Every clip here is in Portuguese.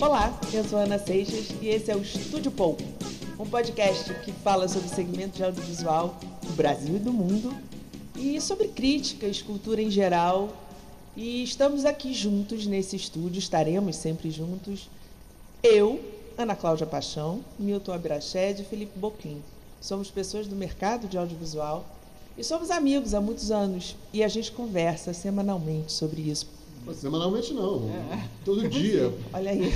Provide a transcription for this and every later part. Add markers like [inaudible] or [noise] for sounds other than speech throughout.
Olá, eu sou Ana Seixas e esse é o Estúdio Pou, um podcast que fala sobre o segmento de audiovisual do Brasil e do mundo e sobre críticas, cultura em geral. E estamos aqui juntos nesse estúdio, estaremos sempre juntos. Eu, Ana Cláudia Paixão, Milton Abirached e Felipe Boclin. Somos pessoas do mercado de audiovisual e somos amigos há muitos anos e a gente conversa semanalmente sobre isso. Semanalmente não, é. todo dia. Olha aí.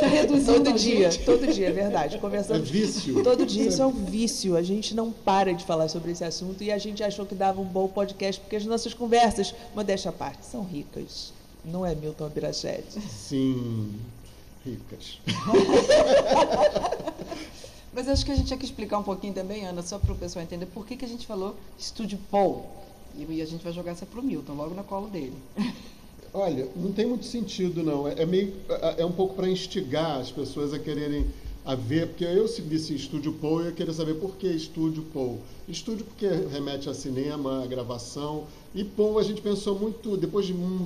Tá reduzindo todo dia, todo dia, é verdade. Conversamos. É vício. Todo dia, isso é um vício. A gente não para de falar sobre esse assunto e a gente achou que dava um bom podcast porque as nossas conversas, modéstia à parte, são ricas. Não é Milton Abirachete? Sim, ricas. [laughs] Mas acho que a gente tinha que explicar um pouquinho também, Ana, só para o pessoal entender por que, que a gente falou Estúdio Paul. E a gente vai jogar essa para o Milton, logo na cola dele. Olha, não tem muito sentido não. É, é meio é, é um pouco para instigar as pessoas a quererem a ver, porque eu se visse Estúdio Paul, eu ia querer saber por que Estúdio Paul. Estúdio porque remete a cinema, a gravação. E Paul a gente pensou muito, depois de um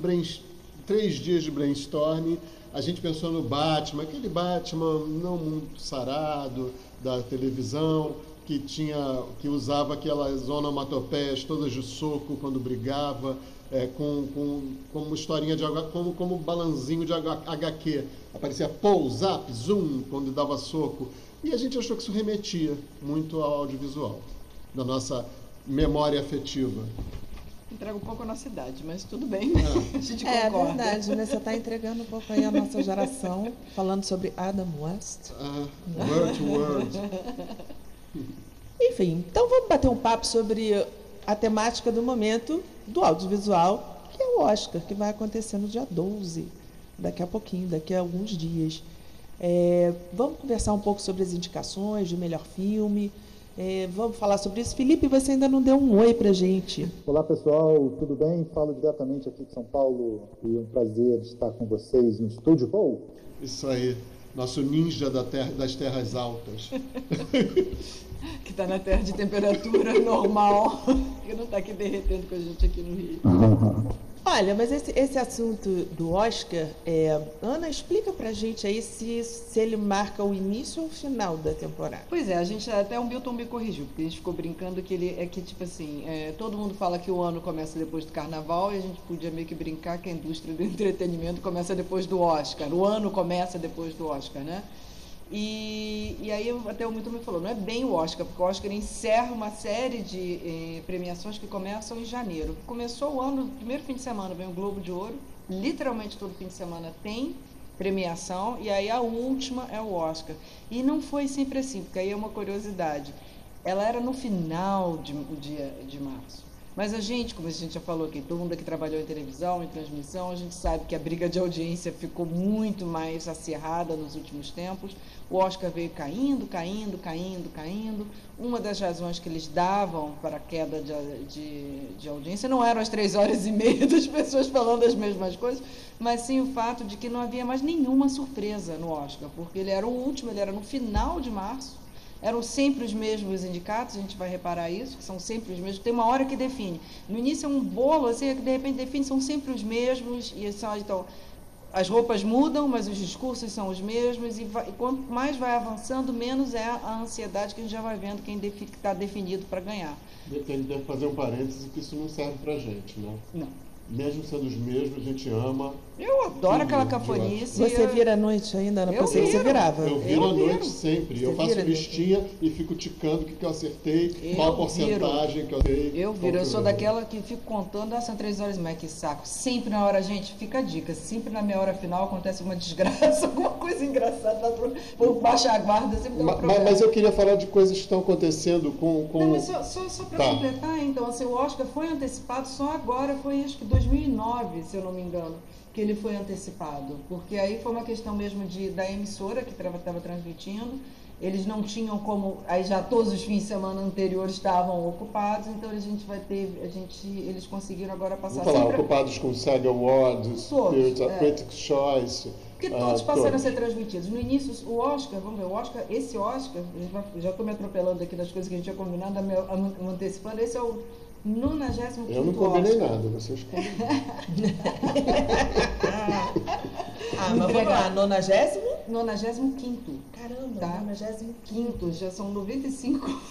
três dias de brainstorming, a gente pensou no Batman, aquele Batman não muito sarado da televisão, que tinha que usava aquelas onomatopeias todas de soco quando brigava é, com, com, como historinha de como, como balanzinho de HQ. Aparecia pull, zap, zoom, quando dava soco. E a gente achou que isso remetia muito ao audiovisual, da nossa memória afetiva. Entrega um pouco a nossa idade, mas tudo bem. É. [laughs] a gente é, concorda. É verdade, né? Você está entregando um pouco aí a nossa geração, falando sobre Adam West. Uh, word to word. Enfim, então vamos bater um papo sobre a temática do momento do audiovisual, que é o Oscar, que vai acontecer no dia 12, daqui a pouquinho, daqui a alguns dias. É, vamos conversar um pouco sobre as indicações de melhor filme. É, vamos falar sobre isso. Felipe, você ainda não deu um oi para gente. Olá, pessoal, tudo bem? Falo diretamente aqui de São Paulo e é um prazer estar com vocês no Estúdio Paul. Isso aí, nosso ninja da terra, das terras altas. [laughs] que está na terra de temperatura [laughs] normal, que não está aqui derretendo com a gente aqui no Rio. Olha, mas esse, esse assunto do Oscar, é, Ana, explica pra gente aí se, se ele marca o início ou o final da temporada. Pois é, a gente até o Milton me corrigiu, porque a gente ficou brincando que ele é que, tipo assim, é, todo mundo fala que o ano começa depois do carnaval e a gente podia meio que brincar que a indústria do [laughs] entretenimento começa depois do Oscar. O ano começa depois do Oscar, né? E, e aí até o Milton me falou, não é bem o Oscar, porque o Oscar encerra uma série de eh, premiações que começam em janeiro. Começou o ano, primeiro fim de semana vem o Globo de Ouro, literalmente todo fim de semana tem premiação, e aí a última é o Oscar. E não foi sempre assim, porque aí é uma curiosidade. Ela era no final de, dia de março. Mas a gente, como a gente já falou aqui, todo mundo que trabalhou em televisão, em transmissão, a gente sabe que a briga de audiência ficou muito mais acirrada nos últimos tempos. O Oscar veio caindo, caindo, caindo, caindo. Uma das razões que eles davam para a queda de, de, de audiência não eram as três horas e meia [laughs] das pessoas falando as mesmas coisas, mas sim o fato de que não havia mais nenhuma surpresa no Oscar, porque ele era o último, ele era no final de março eram sempre os mesmos indicados, a gente vai reparar isso, que são sempre os mesmos. Tem uma hora que define. No início é um bolo, assim, que de repente define, são sempre os mesmos, e são, então, as roupas mudam, mas os discursos são os mesmos, e, vai, e quanto mais vai avançando, menos é a ansiedade que a gente já vai vendo quem está definido para ganhar. Depende, deve fazer um parêntese que isso não serve para gente, né? Não mesmo sendo os mesmos, a gente ama. Eu adoro aquela cafonice. Você vira à noite ainda? Não pensei que você virava. Eu viro à noite sempre. Você eu faço listinha e fico ticando o que, que eu acertei, eu qual a porcentagem viro. que eu dei. Eu viro, eu sou daquela que fico contando, ah, são três horas e meia, que saco. Sempre na hora, gente, fica a dica, sempre na minha hora final acontece uma [laughs] desgraça, alguma coisa engraçada, por baixa guarda, sempre mas, mas, eu queria falar de coisas que estão acontecendo com... com... Não, mas só, só, só para tá. completar, então, assim, o Oscar foi antecipado só agora, foi acho que 2009, se eu não me engano, que ele foi antecipado. Porque aí foi uma questão mesmo de, da emissora que estava transmitindo. Eles não tinham como. Aí já todos os fins de semana anteriores estavam ocupados, então a gente vai ter. A gente, eles conseguiram agora passar. Vamos falar, sempre... ocupados com SAG Awards, todos, é. Critics' Choice. Porque todos ah, passaram todos. a ser transmitidos. No início, o Oscar, vamos ver, o Oscar, esse Oscar, já estou me atropelando aqui das coisas que a gente tinha combinado, antecipando, esse é o 95 Eu não combinei Oscar. nada, vocês combinaram. [laughs] ah, mas vamos lá, nonagésimo? 95. Caramba, tá? 95. Já são 95.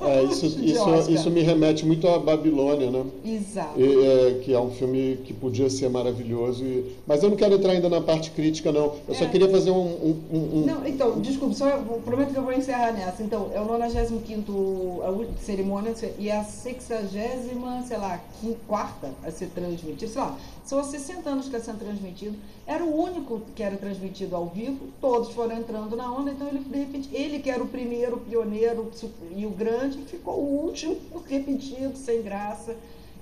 É, isso, isso, isso me remete muito à Babilônia, né? Exato. E, é, que é um filme que podia ser maravilhoso. E... Mas eu não quero entrar ainda na parte crítica, não. Eu é. só queria fazer um, um, um, Não, então, desculpe, só prometo que eu vou encerrar nessa. Então, é o 95 a cerimônia e a 60 sei lá, quarta a ser transmitida. Sei lá, são há 60 anos que está sendo transmitido. Era o único que era transmitido ao vivo, todos foram entrando na onda, então ele, de repente, ele que era o primeiro, o pioneiro e o grande, ficou o último, [laughs] repetido, sem graça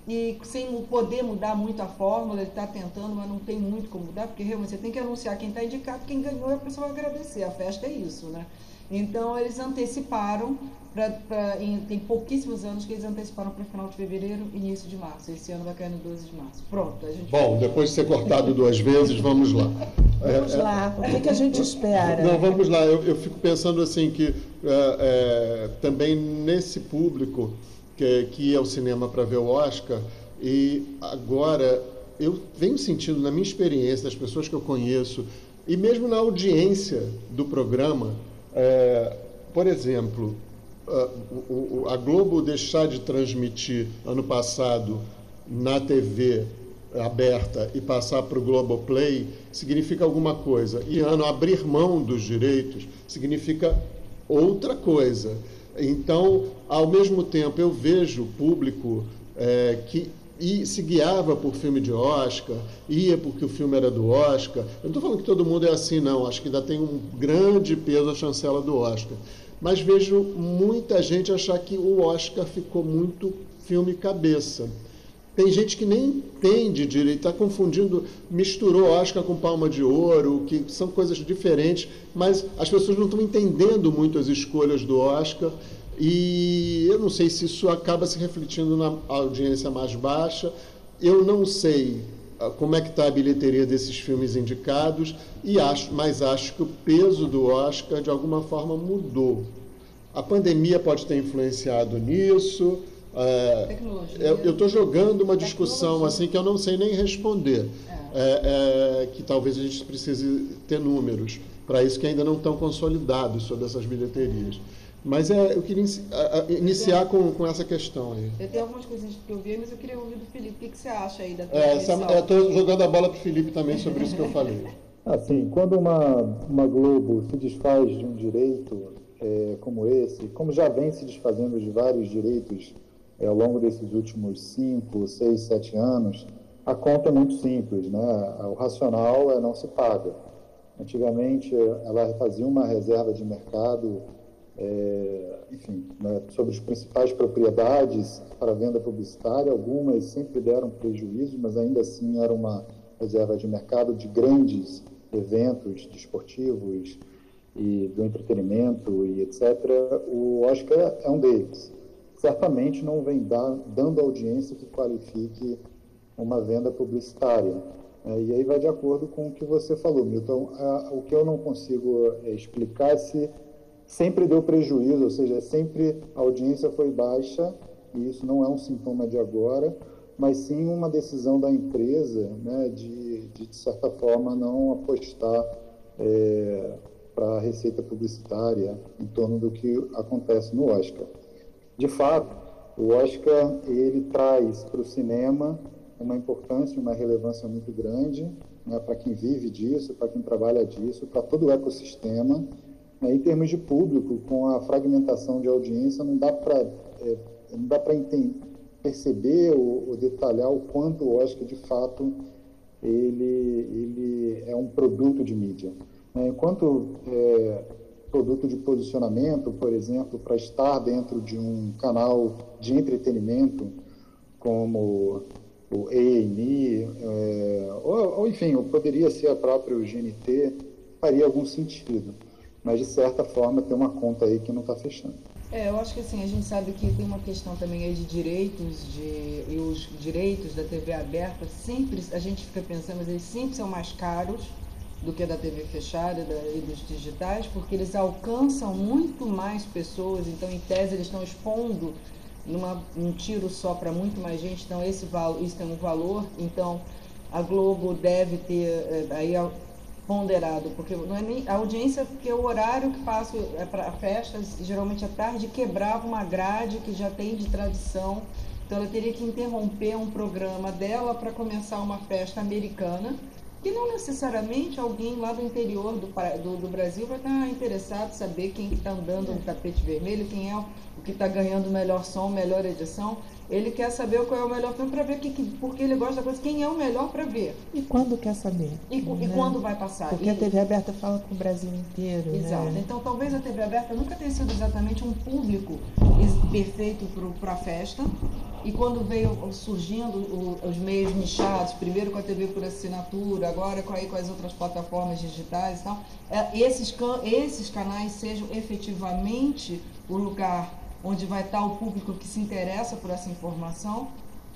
e sem poder mudar muito a fórmula, ele está tentando, mas não tem muito como mudar, porque realmente você tem que anunciar quem está indicado, quem ganhou, a pessoa vai agradecer. A festa é isso, né? Então eles anteciparam, pra, pra, em, tem pouquíssimos anos que eles anteciparam para final de fevereiro, início de março. Esse ano vai cair no 12 de março. Pronto, a gente. Bom, depois de ser cortado duas vezes, vamos lá. Vamos é, lá, o que, que, a gente espera? Não, vamos lá. Eu, eu fico pensando assim que é, é, também nesse público que, que ia ao cinema para ver o Oscar, e agora eu venho sentindo, na minha experiência, das pessoas que eu conheço, e mesmo na audiência do programa, é, por exemplo, a, Globo deixar de transmitir ano passado na TV aberta e passar para o Globoplay significa alguma coisa. E ano abrir mão dos direitos significa outra coisa. Então, ao mesmo tempo, eu vejo público é, que e se guiava por filme de Oscar, ia porque o filme era do Oscar. Eu não estou falando que todo mundo é assim, não. Acho que ainda tem um grande peso a chancela do Oscar. Mas vejo muita gente achar que o Oscar ficou muito filme cabeça. Tem gente que nem entende direito, está confundindo, misturou Oscar com Palma de Ouro, que são coisas diferentes, mas as pessoas não estão entendendo muito as escolhas do Oscar e eu não sei se isso acaba se refletindo na audiência mais baixa. Eu não sei como é que está a bilheteria desses filmes indicados e acho, mas acho que o peso do Oscar de alguma forma mudou. A pandemia pode ter influenciado nisso. É, eu estou jogando uma discussão assim que eu não sei nem responder, é. É, é. que talvez a gente precise ter números para isso que ainda não estão consolidados sobre essas bilheterias. Mas é, eu queria iniciar com, com essa questão aí. Eu tenho algumas coisas que eu vi, mas eu queria ouvir do Felipe. O que, que você acha aí da é, Estou jogando a bola para o Felipe também sobre isso que eu falei. [laughs] Assim, quando uma, uma Globo se desfaz de um direito é, como esse, como já vem se desfazendo de vários direitos é, ao longo desses últimos cinco, seis, sete anos, a conta é muito simples, né? O racional é não se paga. Antigamente, ela fazia uma reserva de mercado é, enfim, né, sobre as principais propriedades para venda publicitária. Algumas sempre deram prejuízo, mas ainda assim era uma reserva de mercado de grandes eventos desportivos e do entretenimento e etc. O Oscar é um deles. Certamente não vem dar, dando audiência que qualifique uma venda publicitária. É, e aí vai de acordo com o que você falou, Milton. o que eu não consigo é, explicar é se sempre deu prejuízo, ou seja, sempre a audiência foi baixa, e isso não é um sintoma de agora, mas sim uma decisão da empresa né, de, de, de certa forma, não apostar é, para a receita publicitária em torno do que acontece no Oscar. De fato, o Oscar ele traz para o cinema uma importância, uma relevância muito grande né, para quem vive disso, para quem trabalha disso, para todo o ecossistema. Em termos de público, com a fragmentação de audiência, não dá para é, não dá para perceber ou, ou, detalhar o quanto o Oscar de fato ele ele é um produto de mídia. Né? Enquanto é, produto de posicionamento, por exemplo, para estar dentro de um canal de entretenimento como o A&E, é, ou, ou, enfim, ou poderia ser a própria GNT, faria algum sentido mas de certa forma tem uma conta aí que não está fechando. É, eu acho que assim, a gente sabe que tem uma questão também aí de direitos, de, e os direitos da TV aberta, sempre, a gente fica pensando, mas eles sempre são mais caros do que da TV fechada da, e dos digitais, porque eles alcançam muito mais pessoas, então em tese eles estão expondo numa, um tiro só para muito mais gente, então esse isso tem um valor, então a Globo deve ter eh, aí ponderado, porque não é nem a audiência, porque o horário que faço é para festas, geralmente à tarde, quebrava uma grade que já tem de tradição. Então ela teria que interromper um programa dela para começar uma festa americana que não necessariamente alguém lá do interior do, do, do Brasil vai estar interessado em saber quem está andando no tapete vermelho, quem é o que está ganhando melhor som, melhor edição. Ele quer saber qual é o melhor filme para ver que, que, porque ele gosta da coisa, quem é o melhor para ver. E quando quer saber? E, né? e quando vai passar? Porque e... a TV aberta fala com o Brasil inteiro. Né? Exato. Né? Então talvez a TV aberta nunca tenha sido exatamente um público perfeito para a festa, e quando veio surgindo os meios nichados, primeiro com a TV por assinatura, agora com, aí, com as outras plataformas digitais e tal, é, esses, esses canais sejam efetivamente o lugar onde vai estar o público que se interessa por essa informação.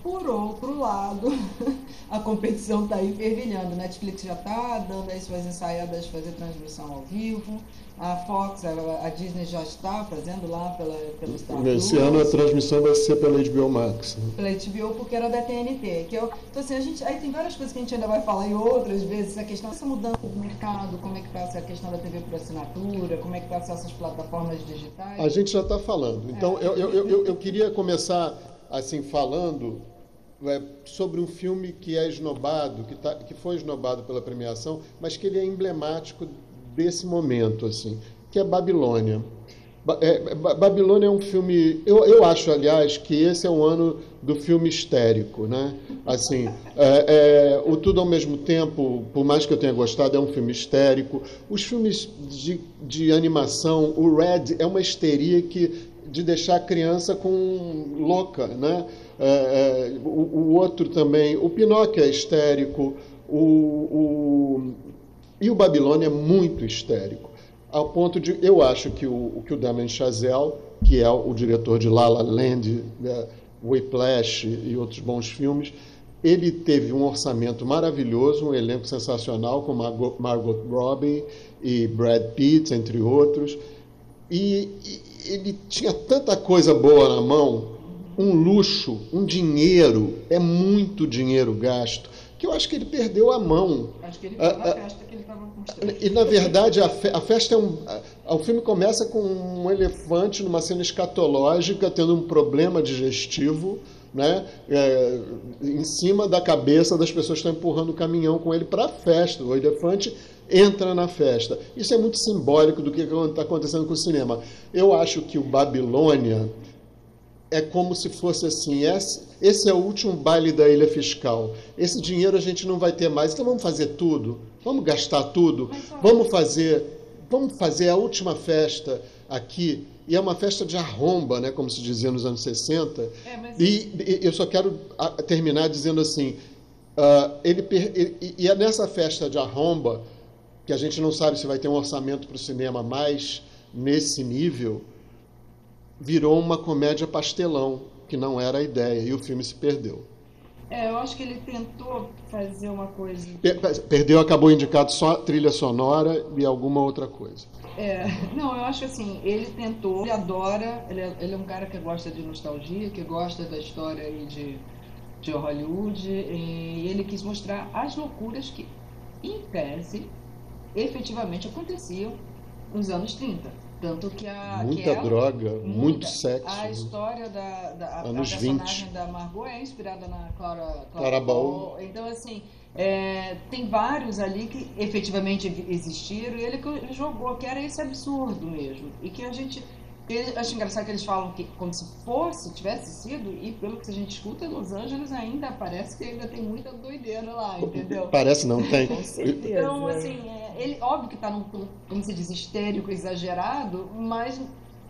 Por outro lado, [laughs] a competição está aí fervilhando. Netflix já está dando aí suas ensaiadas de fazer transmissão ao vivo. A Fox, a, a Disney já está fazendo lá pela, pelo Star Plus. Esse ano a transmissão vai ser pela HBO Max. Né? Pela HBO, porque era da TNT. Que eu, então, assim, a gente, aí tem várias coisas que a gente ainda vai falar em outras vezes. A questão dessa mudança do mercado, como é que está a questão da TV por assinatura, como é que está essas plataformas digitais. A gente já está falando. Então, é. eu, eu, eu, eu queria começar assim falando é, sobre um filme que é esnobado, que, tá, que foi esnobado pela premiação, mas que ele é emblemático desse momento, assim, que é Babilônia. É, Babilônia é um filme. Eu, eu acho, aliás, que esse é o ano do filme histérico, né? Assim, é, é, o Tudo ao mesmo tempo, por mais que eu tenha gostado, é um filme histérico. Os filmes de, de animação, o Red é uma histeria que de deixar a criança com louca, né? É, é, o, o, outro também, o Pinóquio é histérico, o, o, e o Babilônia é muito histérico, ao ponto de, eu acho que o, que o Damien Chazelle, que é o diretor de La La Land, né, Whiplash e outros bons filmes, ele teve um orçamento maravilhoso, um elenco sensacional com Margot, Margot Robbie e Brad Pitt, entre outros, e, e ele tinha tanta coisa boa na mão, um luxo, um dinheiro, é muito dinheiro gasto, que eu acho que ele perdeu a mão. Acho que ele a, a, festa que ele estava E na verdade a, fe, a festa é um. A, o filme começa com um elefante numa cena escatológica tendo um problema digestivo. Né, é, em cima da cabeça das pessoas que estão empurrando o caminhão com ele para a festa. O elefante entra na festa. Isso é muito simbólico do que está acontecendo com o cinema. Eu acho que o Babilônia é como se fosse assim: esse, é o último baile da ilha fiscal. Esse dinheiro a gente não vai ter mais, então vamos fazer tudo, vamos gastar tudo, vamos fazer, vamos fazer a última festa aqui. E é uma festa de arromba, né, como se dizia nos anos 60. É, mas... e, e, eu só quero terminar dizendo assim: uh, ele, ele, e é nessa festa de arromba, que a gente não sabe se vai ter um orçamento para o cinema mais nesse nível virou uma comédia pastelão, que não era a ideia, e o filme se perdeu. É, eu acho que ele tentou fazer uma coisa. Perdeu, acabou indicado só trilha sonora e alguma outra coisa. É, [laughs] não, eu acho assim, ele tentou, ele adora, ele é, ele é um cara que gosta de nostalgia, que gosta da história aí de, de Hollywood, e ele quis mostrar as loucuras que, em tese, efetivamente aconteciam nos anos 30. Tanto que a. Muita que droga, muita, muito sexo. A né? história da, da a, Anos a personagem 20. da Margot é inspirada na Clara, Clara, Clara Ball. Então, assim, é, tem vários ali que efetivamente existiram e ele, ele jogou, que era esse absurdo mesmo. E que a gente eu acho engraçado que eles falam que como se fosse, tivesse sido, e pelo que a gente escuta, Los Angeles ainda parece que ainda tem muita doideira lá, entendeu? [laughs] Parece não, tem. Então, assim, é, ele, óbvio que está num, como se diz, histérico exagerado, mas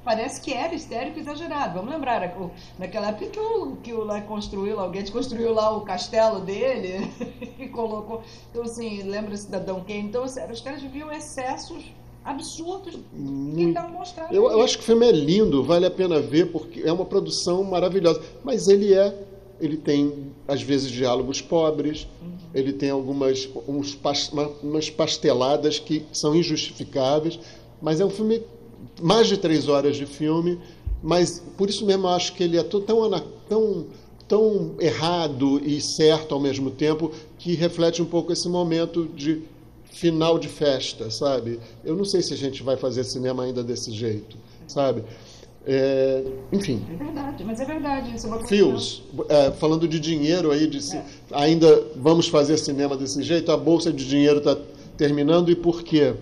parece que era histérico exagerado. Vamos lembrar, naquela época que o, que o lá construiu, alguém construiu lá o castelo dele [laughs] e colocou. Então, assim, lembra Cidadão Kane? Então, assim, os caras viviam excessos absurdos que estão mostrando. Eu, eu, acho que o filme é lindo, vale a pena ver, porque é uma produção maravilhosa. Mas ele é. Ele tem, às vezes, diálogos pobres, uhum. ele tem algumas uns, umas pasteladas que são injustificáveis, mas é um filme, mais de três horas de filme, mas por isso mesmo eu acho que ele é tão, tão, tão errado e certo ao mesmo tempo que reflete um pouco esse momento de final de festa, sabe? Eu não sei se a gente vai fazer cinema ainda desse jeito, sabe? É, enfim. É verdade, mas é verdade. Isso é uma Fios, é, falando de dinheiro aí, de, é. ainda vamos fazer cinema desse jeito? A bolsa de dinheiro está terminando e por quê?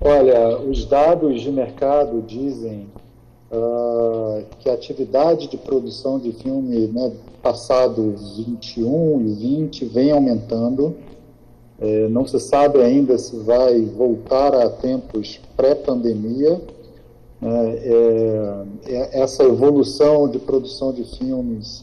Olha, os dados de mercado dizem uh, que a atividade de produção de filme né, passado 21 e 20 vem aumentando. É, não se sabe ainda se vai voltar a tempos pré-pandemia. Né, é, é, essa evolução de produção de filmes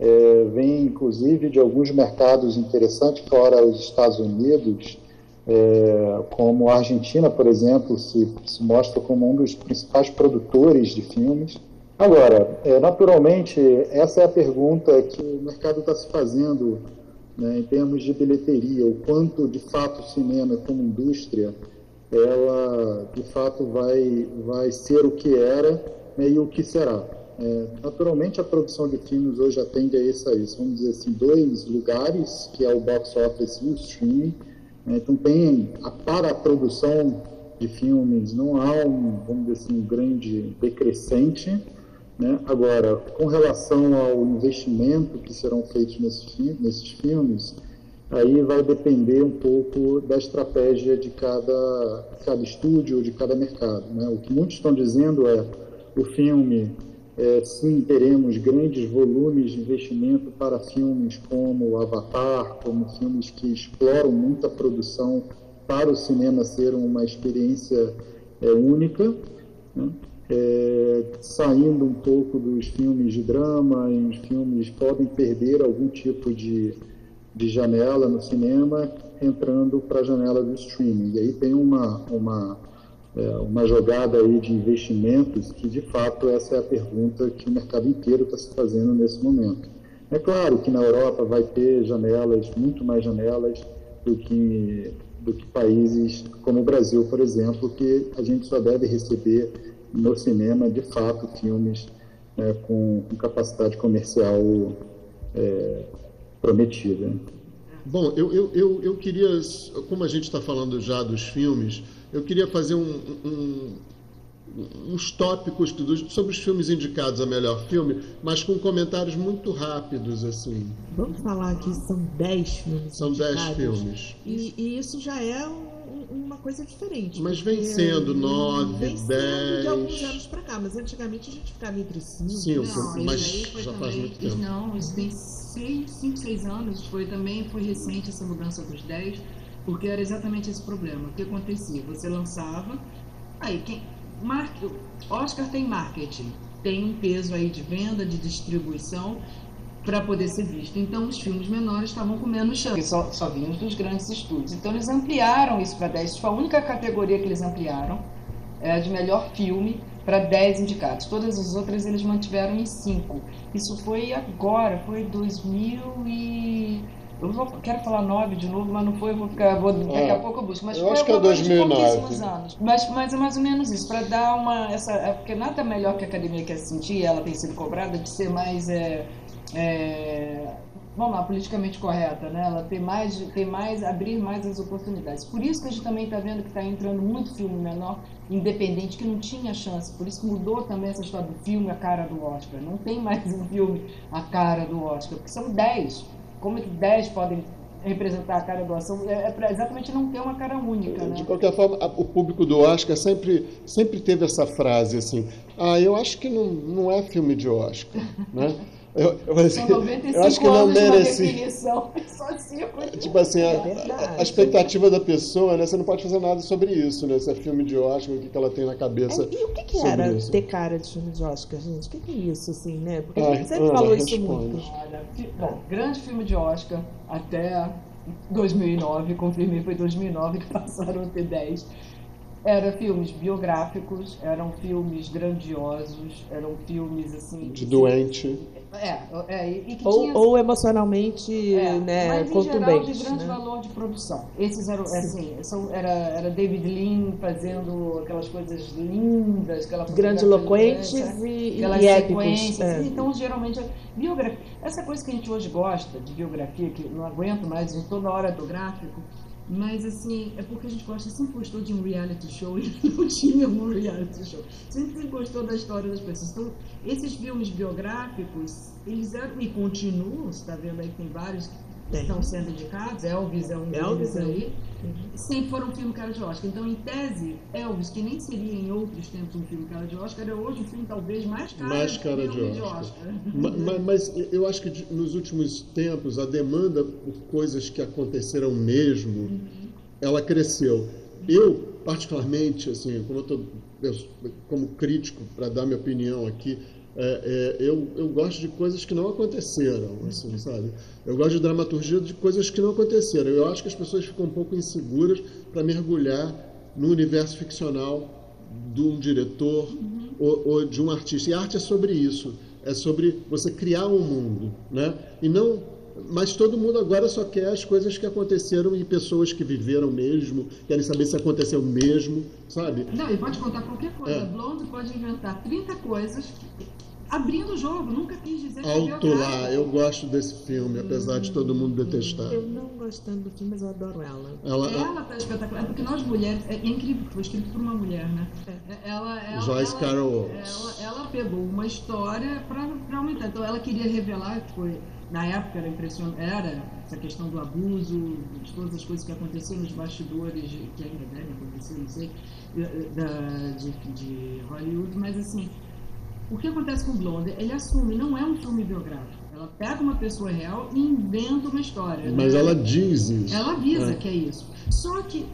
é, vem, inclusive, de alguns mercados interessantes, fora os Estados Unidos, é, como a Argentina, por exemplo, se, se, mostra como um dos principais produtores de filmes. Agora, é, naturalmente, essa é a pergunta que o mercado está se fazendo né, em termos de bilheteria, o quanto de fato o cinema como indústria, ela de fato vai, vai ser o que era né, e o que será. É, naturalmente, a produção de filmes hoje atende a isso, a. Vamos dizer assim, dois lugares, que é o box office e o streaming, né? Então, tem, para a produção de filmes, não há um, vamos dizer assim, um grande decrescente. Né? Agora, com relação ao investimento que serão feitos nesses, nesses filmes, aí vai depender um pouco da estratégia de cada, cada estúdio, de cada mercado. Né? O que muitos estão dizendo é o filme é, sim teremos grandes volumes de investimento para filmes como Avatar, como filmes que exploram muita produção para o cinema ser uma experiência é, única, né? É, saindo um pouco dos filmes de drama, e os filmes podem perder algum tipo de, de janela no cinema, entrando para a janela do streaming. E aí tem uma, uma é, uma jogada aí de investimentos que, de fato, essa é a pergunta que o mercado inteiro está se fazendo nesse momento. É claro que na Europa vai ter janelas, muito mais janelas do que, do que países como o Brasil, por exemplo, que a gente só deve receber no cinema, de fato, filmes é, com, com, capacidade comercial é, prometida. Bom, eu, eu, eu, eu queria, como a gente está falando já dos filmes, eu queria fazer um, um, uns tópicos sobre os filmes indicados a melhor filme, mas com comentários muito rápidos, assim. Vamos falar aqui, são 10 filmes São 10 filmes. E, e, isso já é um, coisa diferente. Mas vem sendo 9, 10... de alguns anos para cá, mas antigamente a gente ficava entre 5. 5, mas já faz muito tempo. Não, isso tem 5, 6 anos, foi também, foi recente essa mudança dos 10 porque era exatamente esse problema. O que acontecia? Você lançava, aí quem. Mar, Oscar tem marketing, tem um peso aí de venda, de distribuição para poder ser visto. Então os filmes menores estavam com menos chance, só, só vinham dos grandes estúdios. Então eles ampliaram isso para 10. Isso foi a única categoria que eles ampliaram, é de melhor filme para 10 indicados. Todas as outras eles mantiveram em 5. Isso foi agora, foi 2000 e eu vou, quero falar 9 de novo, mas não foi, vou ficar, vou, daqui é, a pouco eu busco. Mas eu foi acho que é 2009. anos. Mas, mas é mais ou menos isso, para dar uma. Essa, é, porque nada melhor que a academia quer sentir, ela tem sido cobrada de ser mais. É, é, vamos lá, politicamente correta, né? Ela tem mais, tem mais, abrir mais as oportunidades. Por isso que a gente também está vendo que está entrando muito filme menor, independente, que não tinha chance. Por isso que mudou também essa história do filme a cara do Oscar. Não tem mais um filme a cara do Oscar, porque são 10 como é que 10 podem representar a cara do ação? É, é para exatamente não ter uma cara única, né? De qualquer forma, o público do Oscar sempre, sempre teve essa frase assim, ah, eu acho que não, não é filme de Oscar, né? [laughs] Eu, eu, assim, eu acho que não mereci. [laughs] Só cinco. Tipo assim, a, a, a, expectativa da pessoa, né? Você não pode fazer nada sobre isso, né? Se é filme de Oscar, o que, que ela tem na cabeça. É, e o que, que era isso? ter cara de filme de Oscar, gente? O que, que é isso, assim, né? Porque Ai, você sempre falou responde. isso muito. Olha, bom, grande filme de Oscar até 2009, confirmei, foi 2009 que [laughs] passaram a ter 10. Eram filmes biográficos, eram filmes grandiosos, eram filmes assim. De doente. É, é e que Ou, tinha, ou emocionalmente é, né, mas em geral de grande né? valor de produção. Esses eram, assim, são, era, era David Lean fazendo aquelas coisas lindas, aquela Grandiloquentes fotografia, e, aquelas e épicos. é. Então, geralmente, biografia. Essa coisa que a gente hoje gosta de biografia, que não aguento mais, gente toda hora do gráfico, mas assim, é porque a gente gosta, sempre gostou de um reality show [laughs] e não tinha um reality show. Sempre gostou da história das pessoas. Então, esses filmes biográficos, eles eram e continuam, você está vendo aí que tem vários Tem. estão sendo indicados, Elvis é um Elvis deles é aí. Sempre foram um filme cara de Oscar. Então, em tese, Elvis, que nem seria em outros tempos um filme cara de Oscar, é hoje um filme talvez mais cara, Mais cara de filme Oscar. Ma- ma- Mas, eu acho que de- nos últimos tempos a demanda por coisas que aconteceram mesmo, ela cresceu. Eu, particularmente, assim, como, eu tô, eu- como crítico, para dar minha opinião aqui, é, é, eu, eu gosto de coisas que não aconteceram, assim, sabe? Eu gosto de dramaturgia de coisas que não aconteceram. Eu acho que as pessoas ficam um pouco inseguras para mergulhar no universo ficcional de um diretor ou, ou de um artista. E arte é sobre isso. É sobre você criar um mundo, né? E não, mas todo mundo agora só quer as coisas que aconteceram e pessoas que viveram mesmo, querem saber se aconteceu mesmo, sabe? Não, e pode contar qualquer coisa. É. Blonde pode inventar 30 coisas abrindo o jogo. Nunca quis dizer que é Alto lá, eu gosto desse filme, apesar de todo mundo detestar. Eu não gosto tanto do filme, mas eu adoro ela. Ela, Ela tá espetacular, porque nós mulheres, é incrível que foi escrito por uma mulher, né? É, Ela, ela, Joyce ela, Carol. Ela, ela pegou uma história para aumentar. Então ela queria revelar que foi, na época era impressionante, era essa questão do abuso, de todas as coisas que aconteceram nos bastidores, que ainda devem acontecer, não sei, da, de, de Hollywood, mas assim, o que acontece com o Blonde? Ele assume, não é um filme biográfico. Ela pega uma pessoa real e inventa uma história. mas né? ela diz isso. Ela avisa É. que é isso. Só que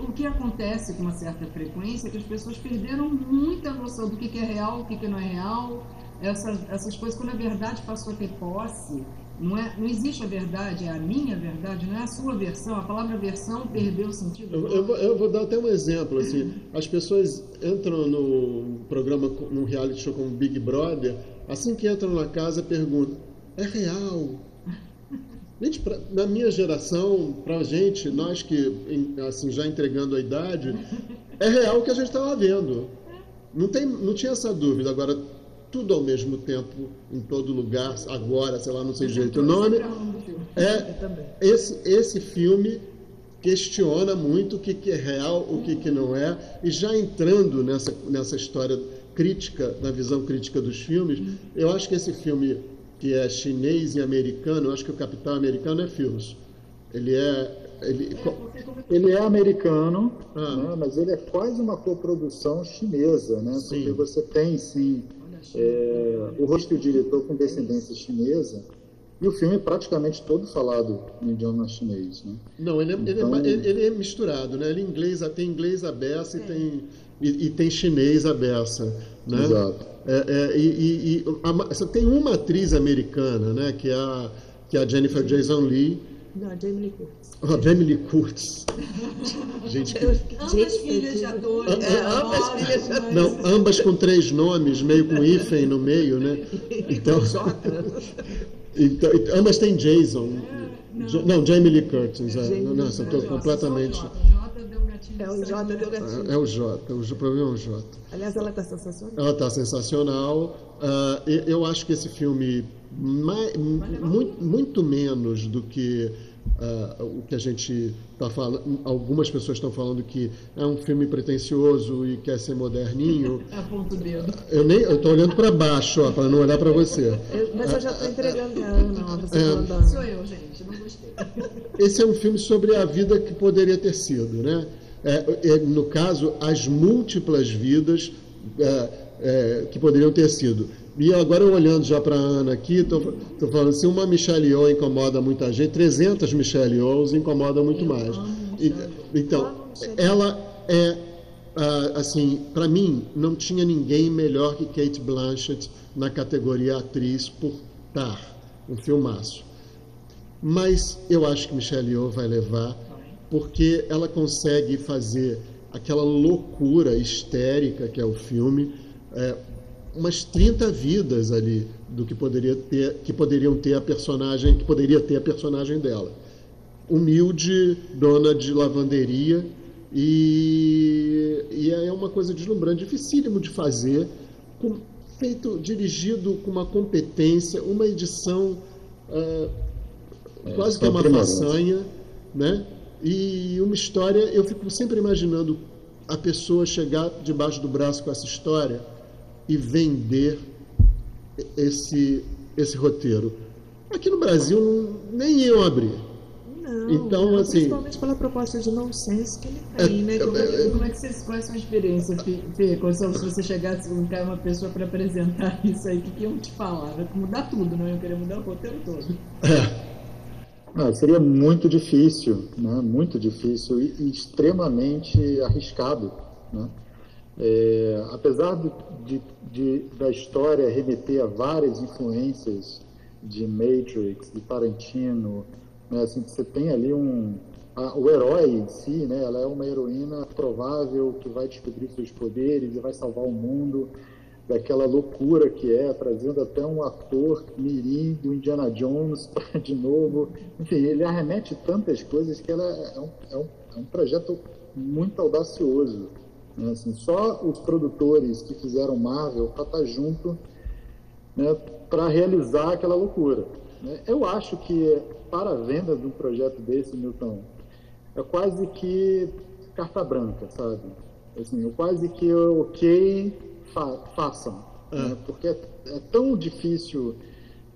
o que acontece com uma certa frequência é que as pessoas perderam muita noção do que é real, o que que não é real. Essas, essas coisas, quando a verdade passou a ter posse, não, é, não existe a verdade, é a minha verdade, não é a sua versão. A palavra versão perdeu o sentido. Eu, eu vou, eu vou dar até um exemplo. Assim, as pessoas entram no programa, num reality show como Big Brother, assim que entram na casa, perguntam: é real? Gente, pra- na minha geração, pra gente, nós que assim, já entregando a idade, é real o que a gente estava vendo. Não, tem, não tinha essa dúvida. Agora, tudo ao mesmo tempo, em todo lugar, agora, sei lá, não sei direito o nome. É o nome do filme. É, esse, esse filme questiona muito o que, que é real, o que, que não é, e já entrando nessa, nessa história crítica, na visão crítica dos filmes, eu acho que esse filme que é chinês e americano, eu acho que o capital americano é Films. Ele é. Ele, Ele é americano, Ah. né, mas ele é quase uma coprodução chinesa, né? Sim. Porque você tem, sim, é, o rosto do diretor com descendência chinesa, e o filme é praticamente todo falado no idioma chinês, né? não, ele é, ele, é, Então- ele- é misturado, né? Ele é inglês, tem inglês beça e tem, e, e tem chinês beça. Né? Exato. É, é, e, e- e a tem uma atriz americana, né, que é a, que é a Jennifer Jason Leigh, Não, Jamie Lee Curtis. oh, Jamie Lee Curtis. Gente, que... Ambas filhas de atores. É, ambas filhas de mas- não, ambas com três nomes, meio com hífen no meio, né? Então, [laughs] então, então, ambas têm Jason. Ja- Não, Jamie Lee Curtis. É. Jamie Nossa, eu estou completamente. J. O J deu gatilho. É. É o J, o problema é o J. Aliás, ela está sensacional. Ela está sensacional. Ah, e- eu acho que esse filme, mai- muito, muito menos do que ah, o que a gente está falando, algumas pessoas estão falando que é um filme pretencioso e quer ser moderninho. [laughs] Aponta o dedo. Eu nem, eu estou olhando para baixo, para não olhar para você. Eu- mas eu já estou entregando ó, você É. Sou eu, gente. Não gostei. [laughs] Esse é um filme sobre a vida que poderia ter sido, né? É, é, no caso, as múltiplas vidas é, é, que poderiam ter sido. E agora eu olhando já para a Ana aqui, estou falando, se uma Michelle Yeoh incomoda muita gente, 300 Michelle Yeohs incomoda muito mais. E- então, ela é, ah, assim, para mim, não tinha ninguém melhor que Kate Blanchett na categoria atriz por Tar, um filmaço. Mas eu acho que Michelle Yeoh vai levar, porque ela consegue fazer aquela loucura histérica que é o filme, é, umas 30 vidas ali do que poderia ter, que poderiam ter a personagem, que poderia ter a personagem dela. Humilde, dona de lavanderia, e, e é uma coisa deslumbrante, dificílimo de fazer, com, feito, dirigido com uma competência, uma edição uh, é, quase que uma façanha, né? E uma história, eu fico sempre imaginando a pessoa chegar debaixo do braço com essa história e vender esse, esse roteiro. Aqui no Brasil não, nem iam abrir. Não, então, não, assim, principalmente pela proposta de nonsense que ele tem, é, né? Como, é, como é que vocês, qual é a sua experiência, Fê? Se você chegasse um cara, uma pessoa para apresentar [laughs] isso aí, o que, que iam te falar? Vai mudar tudo, não? Eu queria mudar o roteiro todo. É. Ah, seria muito difícil, né? muito difícil e, e extremamente arriscado. Né? É, apesar de, de, da história remeter a várias influências de Matrix, de Tarantino, né? assim, você tem ali um. A, o herói em si, né? ela é uma heroína provável que vai descobrir seus poderes e vai salvar o mundo daquela loucura que é, trazendo até um ator mirim do Indiana Jones [laughs] de novo. Enfim, ele arremete tantas coisas que ela é um, é um, é um projeto muito audacioso. Né? Assim, só os produtores que fizeram Marvel para estar tá junto né, para realizar aquela loucura. Né? Eu acho que para a venda de um projeto desse, Milton, é quase que carta branca, sabe? Assim, eu quase que ok fa façam, é. né? porque é, é, tão difícil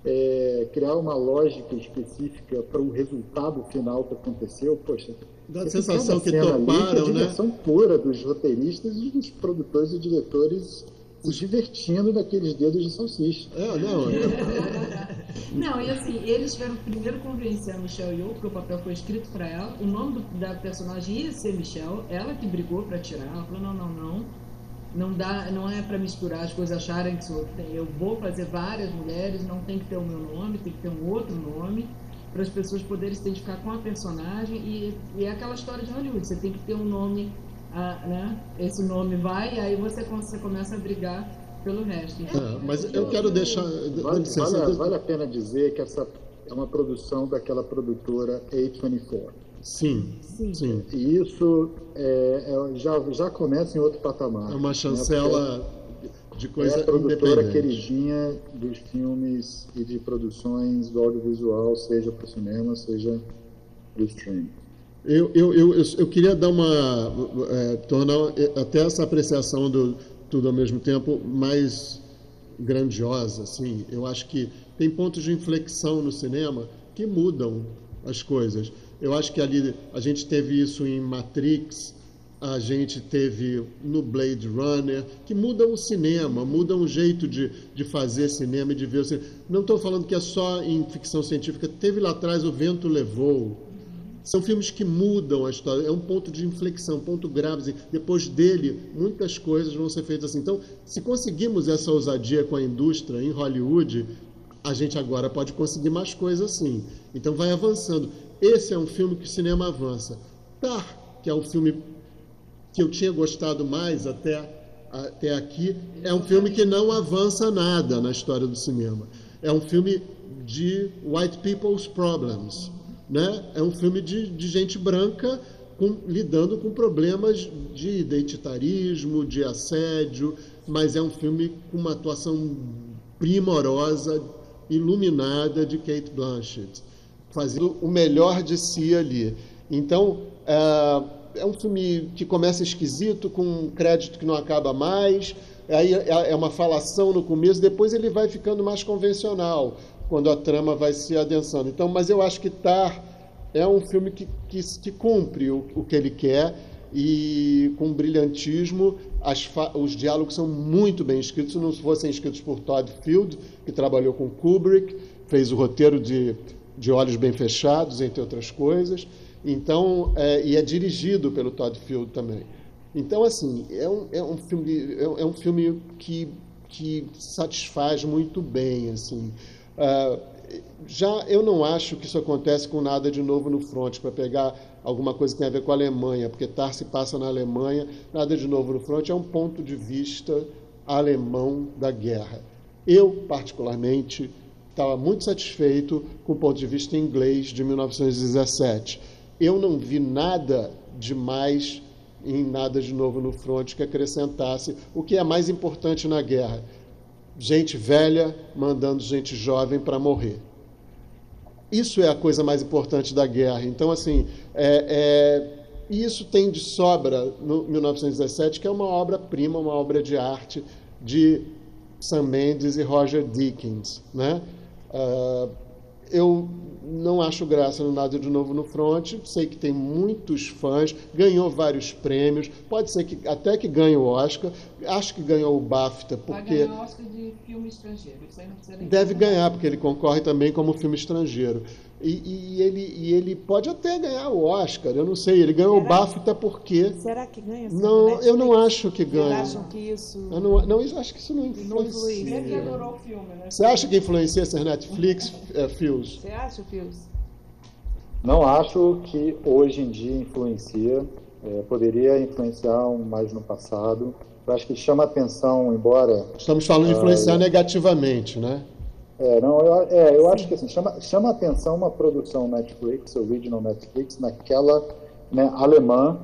é, criar uma lógica específica para o resultado final que aconteceu. Poxa, dá a sensação que toparam, ali, a diversão né? pura dos roteiristas e dos produtores e diretores se divertindo naqueles dedos de salsicha. É, não. É... [laughs] não, e assim, eles tiveram primeiro convencer a Michelle Yeoh, porque o papel foi escrito para ela, o nome do, da personagem ia ser Michelle, ela que brigou para tirar, ela falou, não, não, não, não dá, não é para misturar as coisas, acharem que sou, eu vou fazer várias mulheres, não tem que ter o meu nome, tem que ter um outro nome, para as pessoas poderem se identificar com a personagem e, e é aquela história de Hollywood, você tem que ter um nome, ah, né? Esse nome vai e aí você, você começa a brigar pelo resto. É, mas eu quero deixar. Vale, vale, vale a pena dizer que essa é uma produção daquela produtora A24. Sim, sim. sim. E isso é, é, já, já começa em outro patamar. É uma né? chancela né? De coisa É a produtora queridinha dos filmes e de produções do audiovisual, seja para o cinema, seja do streaming. Eu, eu, eu, eu, queria dar uma. É, tornar até essa apreciação do tudo ao mesmo tempo mais grandiosa. Assim. Eu acho que tem pontos de inflexão no cinema que mudam as coisas. Eu acho que ali a gente teve isso em Matrix, a gente teve no Blade Runner, que mudam o cinema, mudam o jeito de, de fazer cinema e de ver o cinema. Não estou falando que é só em ficção científica. Teve lá atrás O Vento Levou. São filmes que mudam a história. É um ponto de inflexão, um ponto grave. Assim. Depois dele, muitas coisas vão ser feitas assim. Então, se conseguimos essa ousadia com a indústria em Hollywood, a gente agora pode conseguir mais coisas assim. Então, vai avançando. Esse é um filme que o cinema avança. Tar, que é um filme que eu tinha gostado mais até, até aqui, é um filme que não avança nada na história do cinema. É um filme de white people's problems. Né? É um filme de, de gente branca com, lidando com problemas de identitarismo, de assédio, mas é um filme com uma atuação primorosa, iluminada de Kate Blanchett fazendo o melhor de si ali. Então, é, é um filme que começa esquisito, com um crédito que não acaba mais, aí é, é uma falação no começo, depois ele vai ficando mais convencional, quando a trama vai se adensando. Então, mas eu acho que Tar é um filme que, que, que cumpre o, o que ele quer e com brilhantismo. os diálogos são muito bem escritos. Se não fossem escritos por Todd Field, que trabalhou com Kubrick, fez o roteiro de de olhos bem fechados, entre outras coisas. Então, é, e é dirigido pelo Todd Field também. Então, assim, é um, é um filme, é, é um filme que, que satisfaz muito bem, assim. Uh, já eu não acho que isso acontece com nada de novo no front, para pegar alguma coisa que tem a ver com a Alemanha, porque Tar se passa na Alemanha, nada de novo no front, é um ponto de vista alemão da guerra. Eu, particularmente, estava muito satisfeito com o ponto de vista inglês de 1917. Eu não vi nada demais em nada de novo no front que acrescentasse o que é mais importante na guerra: gente velha mandando gente jovem para morrer. Isso é a coisa mais importante da guerra. Então, assim, é, é, isso tem de sobra no 1917, que é uma obra-prima, uma obra de arte de Sam Mendes e Roger Dickens. Né? Uh, eu não acho graça no Nada de Novo no Front. Sei que tem muitos fãs, ganhou vários prêmios. Pode ser que até que ganhe o Oscar. Acho que ganhou o BAFTA porque. Vai ganhar o Oscar de filme estrangeiro. Isso aí não precisa nem Deve ganhar, porque ele concorre também como filme estrangeiro. E, e, ele, e ele pode até ganhar o Oscar, eu não sei. Ele ganhou Será o BAFTA porque. Será que ganha? Não, eu não acho que ganha. Vocês acham que isso. Eu não, não, eu acho que isso não influencia. Ele adorou o filme, né? Você acha que influencia ser Netflix, [laughs] é, Fios? Você acha, Fios? Não acho que hoje em dia influencia. É, poderia influenciar mais no passado. Eu acho que chama atenção, embora. Estamos falando de influenciar uh, negativamente, né? É, não, eu, é, eu acho que assim, chama, chama atenção uma produção Netflix, original Netflix, naquela né, alemã,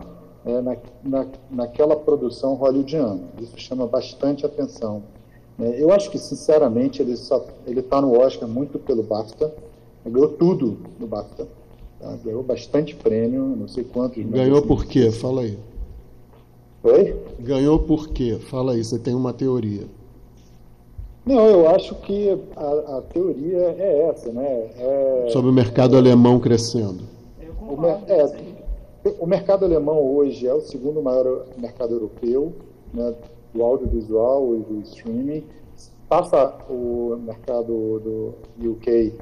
é, na, na, naquela produção hollywoodiana. Isso chama bastante atenção. É, eu acho que, sinceramente, ele está no Oscar muito pelo BAFTA. Ganhou tudo no BAFTA. Tá? Ganhou bastante prêmio, não sei quantos. Ganhou assim, por quê? Fala aí. Oi? Ganhou por quê? Fala aí, você tem uma teoria. Não, eu acho que a, a teoria é essa, né? É, Sobre o mercado é, alemão crescendo. O, é, o, mercado alemão hoje é o segundo maior mercado europeu, né, do audiovisual e do streaming. Passa o mercado do UK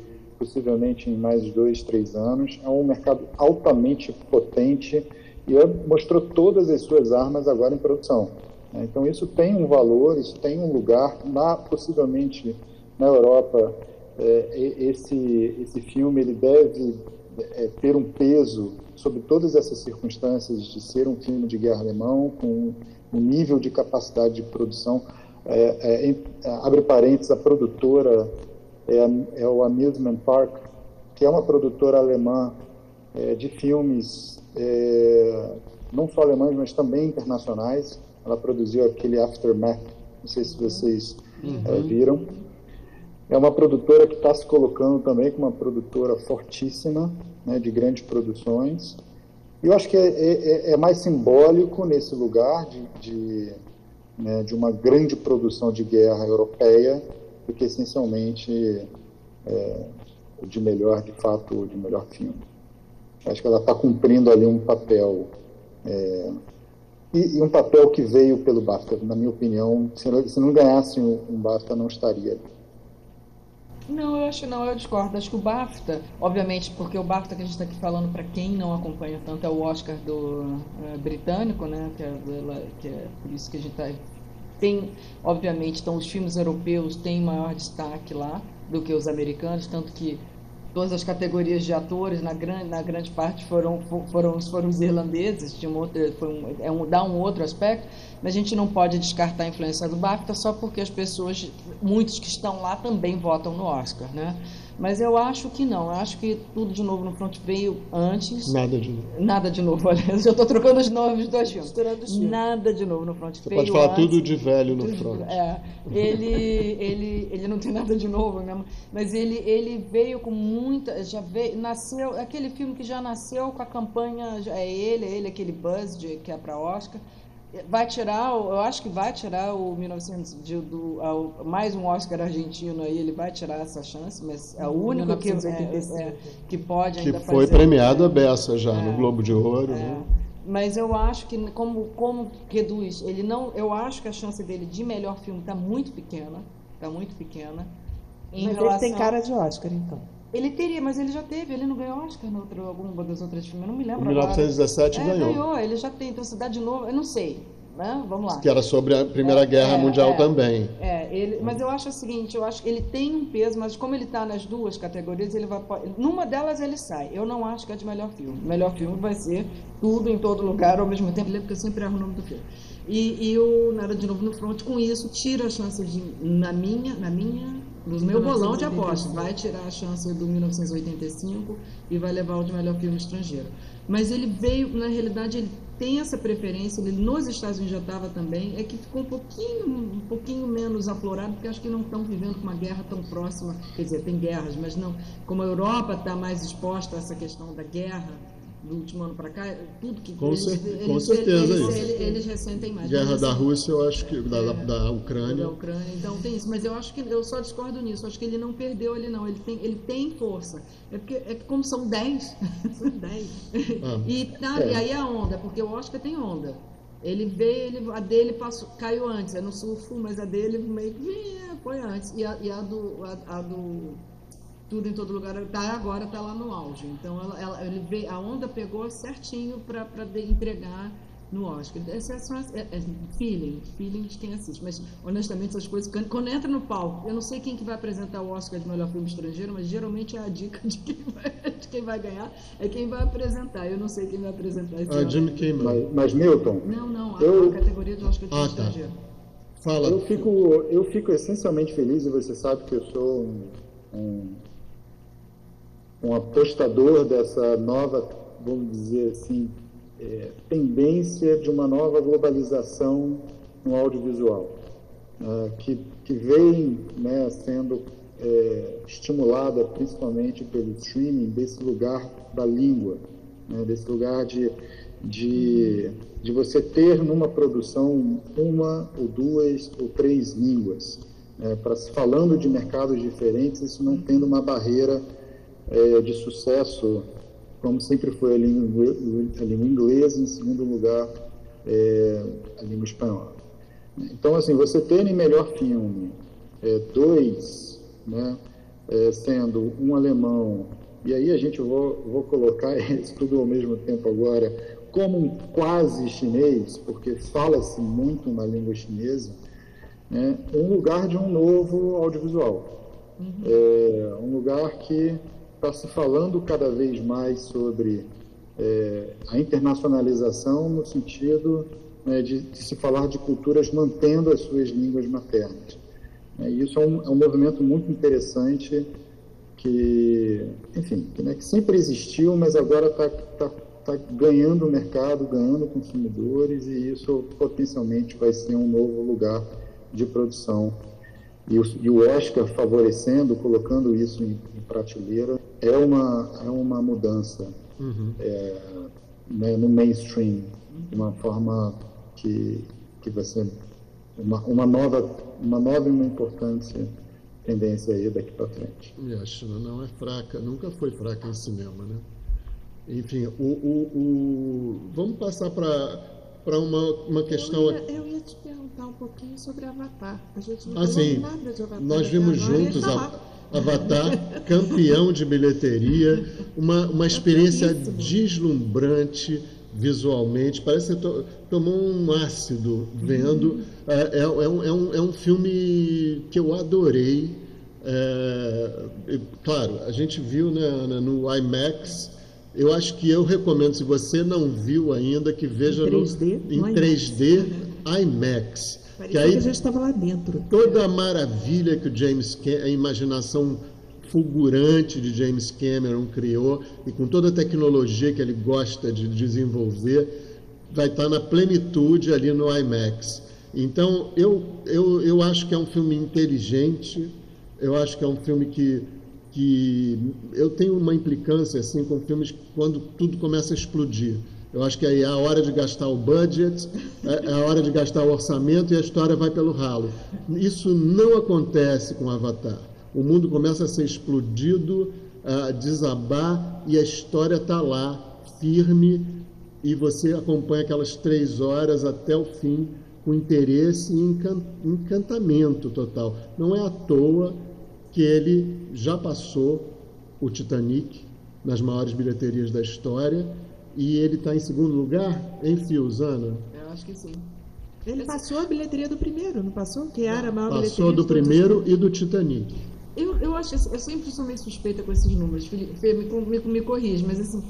possivelmente em mais dois, três anos. É um mercado altamente potente e mostrou todas as suas armas agora em produção. Né? Então isso tem um valor, isso tem um lugar, na, possivelmente na Europa é, esse, esse filme ele deve é, ter um peso sobre todas essas circunstâncias de ser um filme de guerra alemão, com um nível de capacidade de produção. É, é, abre parênteses, a produtora é, é, o Amusement Park, que é uma produtora alemã é, de filmes, é, não só alemães, mas também internacionais. Ela produziu aquele Aftermath, não sei se vocês uhum. é, viram. É uma produtora que está se colocando também como uma produtora fortíssima, né, de grandes produções. E eu acho que é, é, é, é mais simbólico nesse lugar de, de, né, de, uma grande produção de guerra europeia do que essencialmente é, de melhor, de fato, de melhor filme. Acho que ela está cumprindo ali um papel é, e, e, um papel que veio pelo BAFTA, na minha opinião. Se, se não ganhasse um, um BAFTA, não estaria. Não, eu acho não, eu discordo. Acho que o BAFTA, obviamente, porque o BAFTA que a gente está aqui falando, para quem não acompanha tanto, é o Oscar do é, britânico, né? Que é, que é, por isso que a gente está. Tem, obviamente, então os filmes europeus têm maior destaque lá do que os americanos, tanto que todas as categorias de atores, na grande, na grande parte, foram, foram, foram os irlandeses, tinha um outro, foi um, é um, dá um outro aspecto, mas a gente não pode descartar a influência do BAFTA só porque as pessoas, muitos que estão lá também votam no Oscar, né? Mas eu acho que não. Eu acho que tudo de novo no front veio antes. Nada de novo. Nada de novo. [laughs] Aliás, eu estou trocando os nomes dos dois filmes. Nada de novo no front. Você pode falar antes, tudo de velho no front. É. Ele, ele, ele não tem nada de novo mesmo. Mas ele, ele veio com muita. Já veio. Nasceu. Aquele filme que já nasceu com a campanha. É ele, é ele, aquele Buzz de, que é para Oscar vai tirar, eu acho que vai tirar o 1900 de, do, ao, mais um Oscar argentino aí, ele vai tirar essa chance, mas é o único que, é, é, que pode ainda Que foi fazer, premiado a beça já no é. Globo de Ouro, é. né? Mas eu acho que como como reduz, ele não, eu acho que a chance dele de melhor filme está muito pequena, está muito pequena. Em mas relação... ele tem cara de Oscar, então. Ele teria, mas ele já teve, ele não ganhou Oscar em alguma das outras filmes, eu não me lembro. Em 1917 agora. ganhou. É, ganhou, ele já tem, então Cidade de Novo, eu não sei, né? Vamos lá. Que era sobre a Primeira é, Guerra é, Mundial é, também. É, ele, mas eu acho o seguinte, eu acho que ele tem um peso, mas como ele está nas duas categorias, ele vai numa delas ele sai. Eu não acho que é de melhor filme. O melhor filme vai ser tudo em todo lugar ao mesmo tempo, porque eu sempre erro o nome do filme. E, e o Nada de Novo no Front, com isso, tira a chance de, na minha, na minha, no meu bolão de aposta, vai tirar a chance do 1985 e vai levar o de melhor filme estrangeiro. Mas ele veio, na realidade, ele tem essa preferência, ele nos Estados Unidos já estava também, é que ficou um pouquinho, um pouquinho menos aflorado, porque acho que não estão vivendo uma guerra tão próxima, quer dizer, tem guerras, mas não, como a Europa está mais exposta a essa questão da guerra, do último ano para cá, tudo que com, eles, cer eles, com certeza eles, isso. Eles, eles, ressentem mais. Guerra da Rússia, eu acho que da, é, da Ucrânia. Da Ucrânia, então tem isso. Mas eu acho que eu só discordo nisso. Acho que ele não perdeu ele não. Ele tem, ele tem força. É porque é como são 10, [laughs] são 10. Ah, e, tá, é. e aí a onda, porque o Oscar tem onda. Ele veio, ele, a dele passou, caiu antes, é no surfo, mas a dele meio que foi antes. E a, e a do, a, a do tudo em todo lugar tá agora está lá no auge. Então ela, ela, ele veio, a onda pegou certinho para entregar no Oscar. Essa é, é, é feeling feeling de quem assiste. Mas honestamente essas coisas quando entra no palco eu não sei quem que vai apresentar o Oscar de melhor filme estrangeiro mas geralmente é a dica de quem vai, de quem vai ganhar é quem vai apresentar. Eu não sei quem vai apresentar esse ah, Jimmy Kimmel. Mas, mas Milton não não a, eu... a categoria de Oscar de ah, estrangeiro tá. Fala. Eu fico, eu fico essencialmente feliz, e você sabe que eu sou um, um um apostador dessa nova, vamos dizer assim, é, tendência de uma nova globalização no audiovisual, uh, que, que vem né, sendo é, estimulada principalmente pelo streaming desse lugar da língua, né, desse lugar de, de, de você ter numa produção uma ou duas ou três línguas, né, para falando de mercados diferentes, isso não tendo uma barreira é, de sucesso, como sempre foi a língua, a língua inglesa, em segundo lugar, é, a língua espanhola. Então, assim, você ter em melhor filme é, dois, né, é, sendo um alemão, e aí a gente vou, vou colocar [laughs] isso tudo ao mesmo tempo agora, como um quase chinês, porque fala-se muito uma língua chinesa, né, um lugar de um novo audiovisual. Uhum. É, um lugar que está se falando cada vez mais sobre é, a internacionalização no sentido né, de, de, se falar de culturas mantendo as suas línguas maternas. É, isso é um, é um, movimento muito interessante que, enfim, que, né, que sempre existiu, mas agora está tá, tá ganhando mercado, ganhando consumidores e isso potencialmente vai ser um novo lugar de produção e o, e o Oscar favorecendo, colocando isso em, em, prateleira, é uma, é uma mudança uhum. é, né, no mainstream, de uma forma que, que vai ser uma, uma, nova, uma nova e uma importante tendência aí daqui para frente. E a China não é fraca, nunca foi fraca em cinema, né? Enfim, o, o, o... vamos passar para para uma, uma questão. Eu ia, eu ia, te perguntar um pouquinho sobre Avatar. A gente não ah, sim. nada de Avatar. Nós vimos juntos [laughs] Avatar, campeão de bilheteria, uma, uma experiência deslumbrante visualmente. Parece que você tomou um ácido vendo. Uhum. É, é, é, um, é, um, é um filme que eu adorei. É, claro, a gente viu né, no IMAX eu acho que eu recomendo, se você não viu ainda, que veja em 3D, no, em 3D IMAX. Parecia que aí, que a gente estava lá dentro. Toda a maravilha que o James a imaginação fulgurante de James Cameron criou e com toda a tecnologia que ele gosta de desenvolver, vai estar na plenitude ali no IMAX. Então, eu, eu, eu acho que é um filme inteligente, eu acho que é um filme que que eu tenho uma implicância assim com filmes quando tudo começa a explodir. Eu acho que aí é a hora de gastar o budget, é, é a hora de gastar o orçamento e a história vai pelo ralo. Isso não acontece com Avatar. O mundo começa a ser explodido, a desabar e a história está lá, firme, e você acompanha aquelas três horas até o fim com interesse e encantamento total. Não é à toa que ele já passou o Titanic nas maiores bilheterias da história e ele está em segundo lugar em Fios, Ana? Eu acho que sim. Ele passou a bilheteria do primeiro, não passou? Que era a maior bilheteria Passou do primeiro e do Titanic. Eu, eu acho eu sempre sou meio suspeita com esses números, Felipe, Fê, me, me, me corrige, mas assim,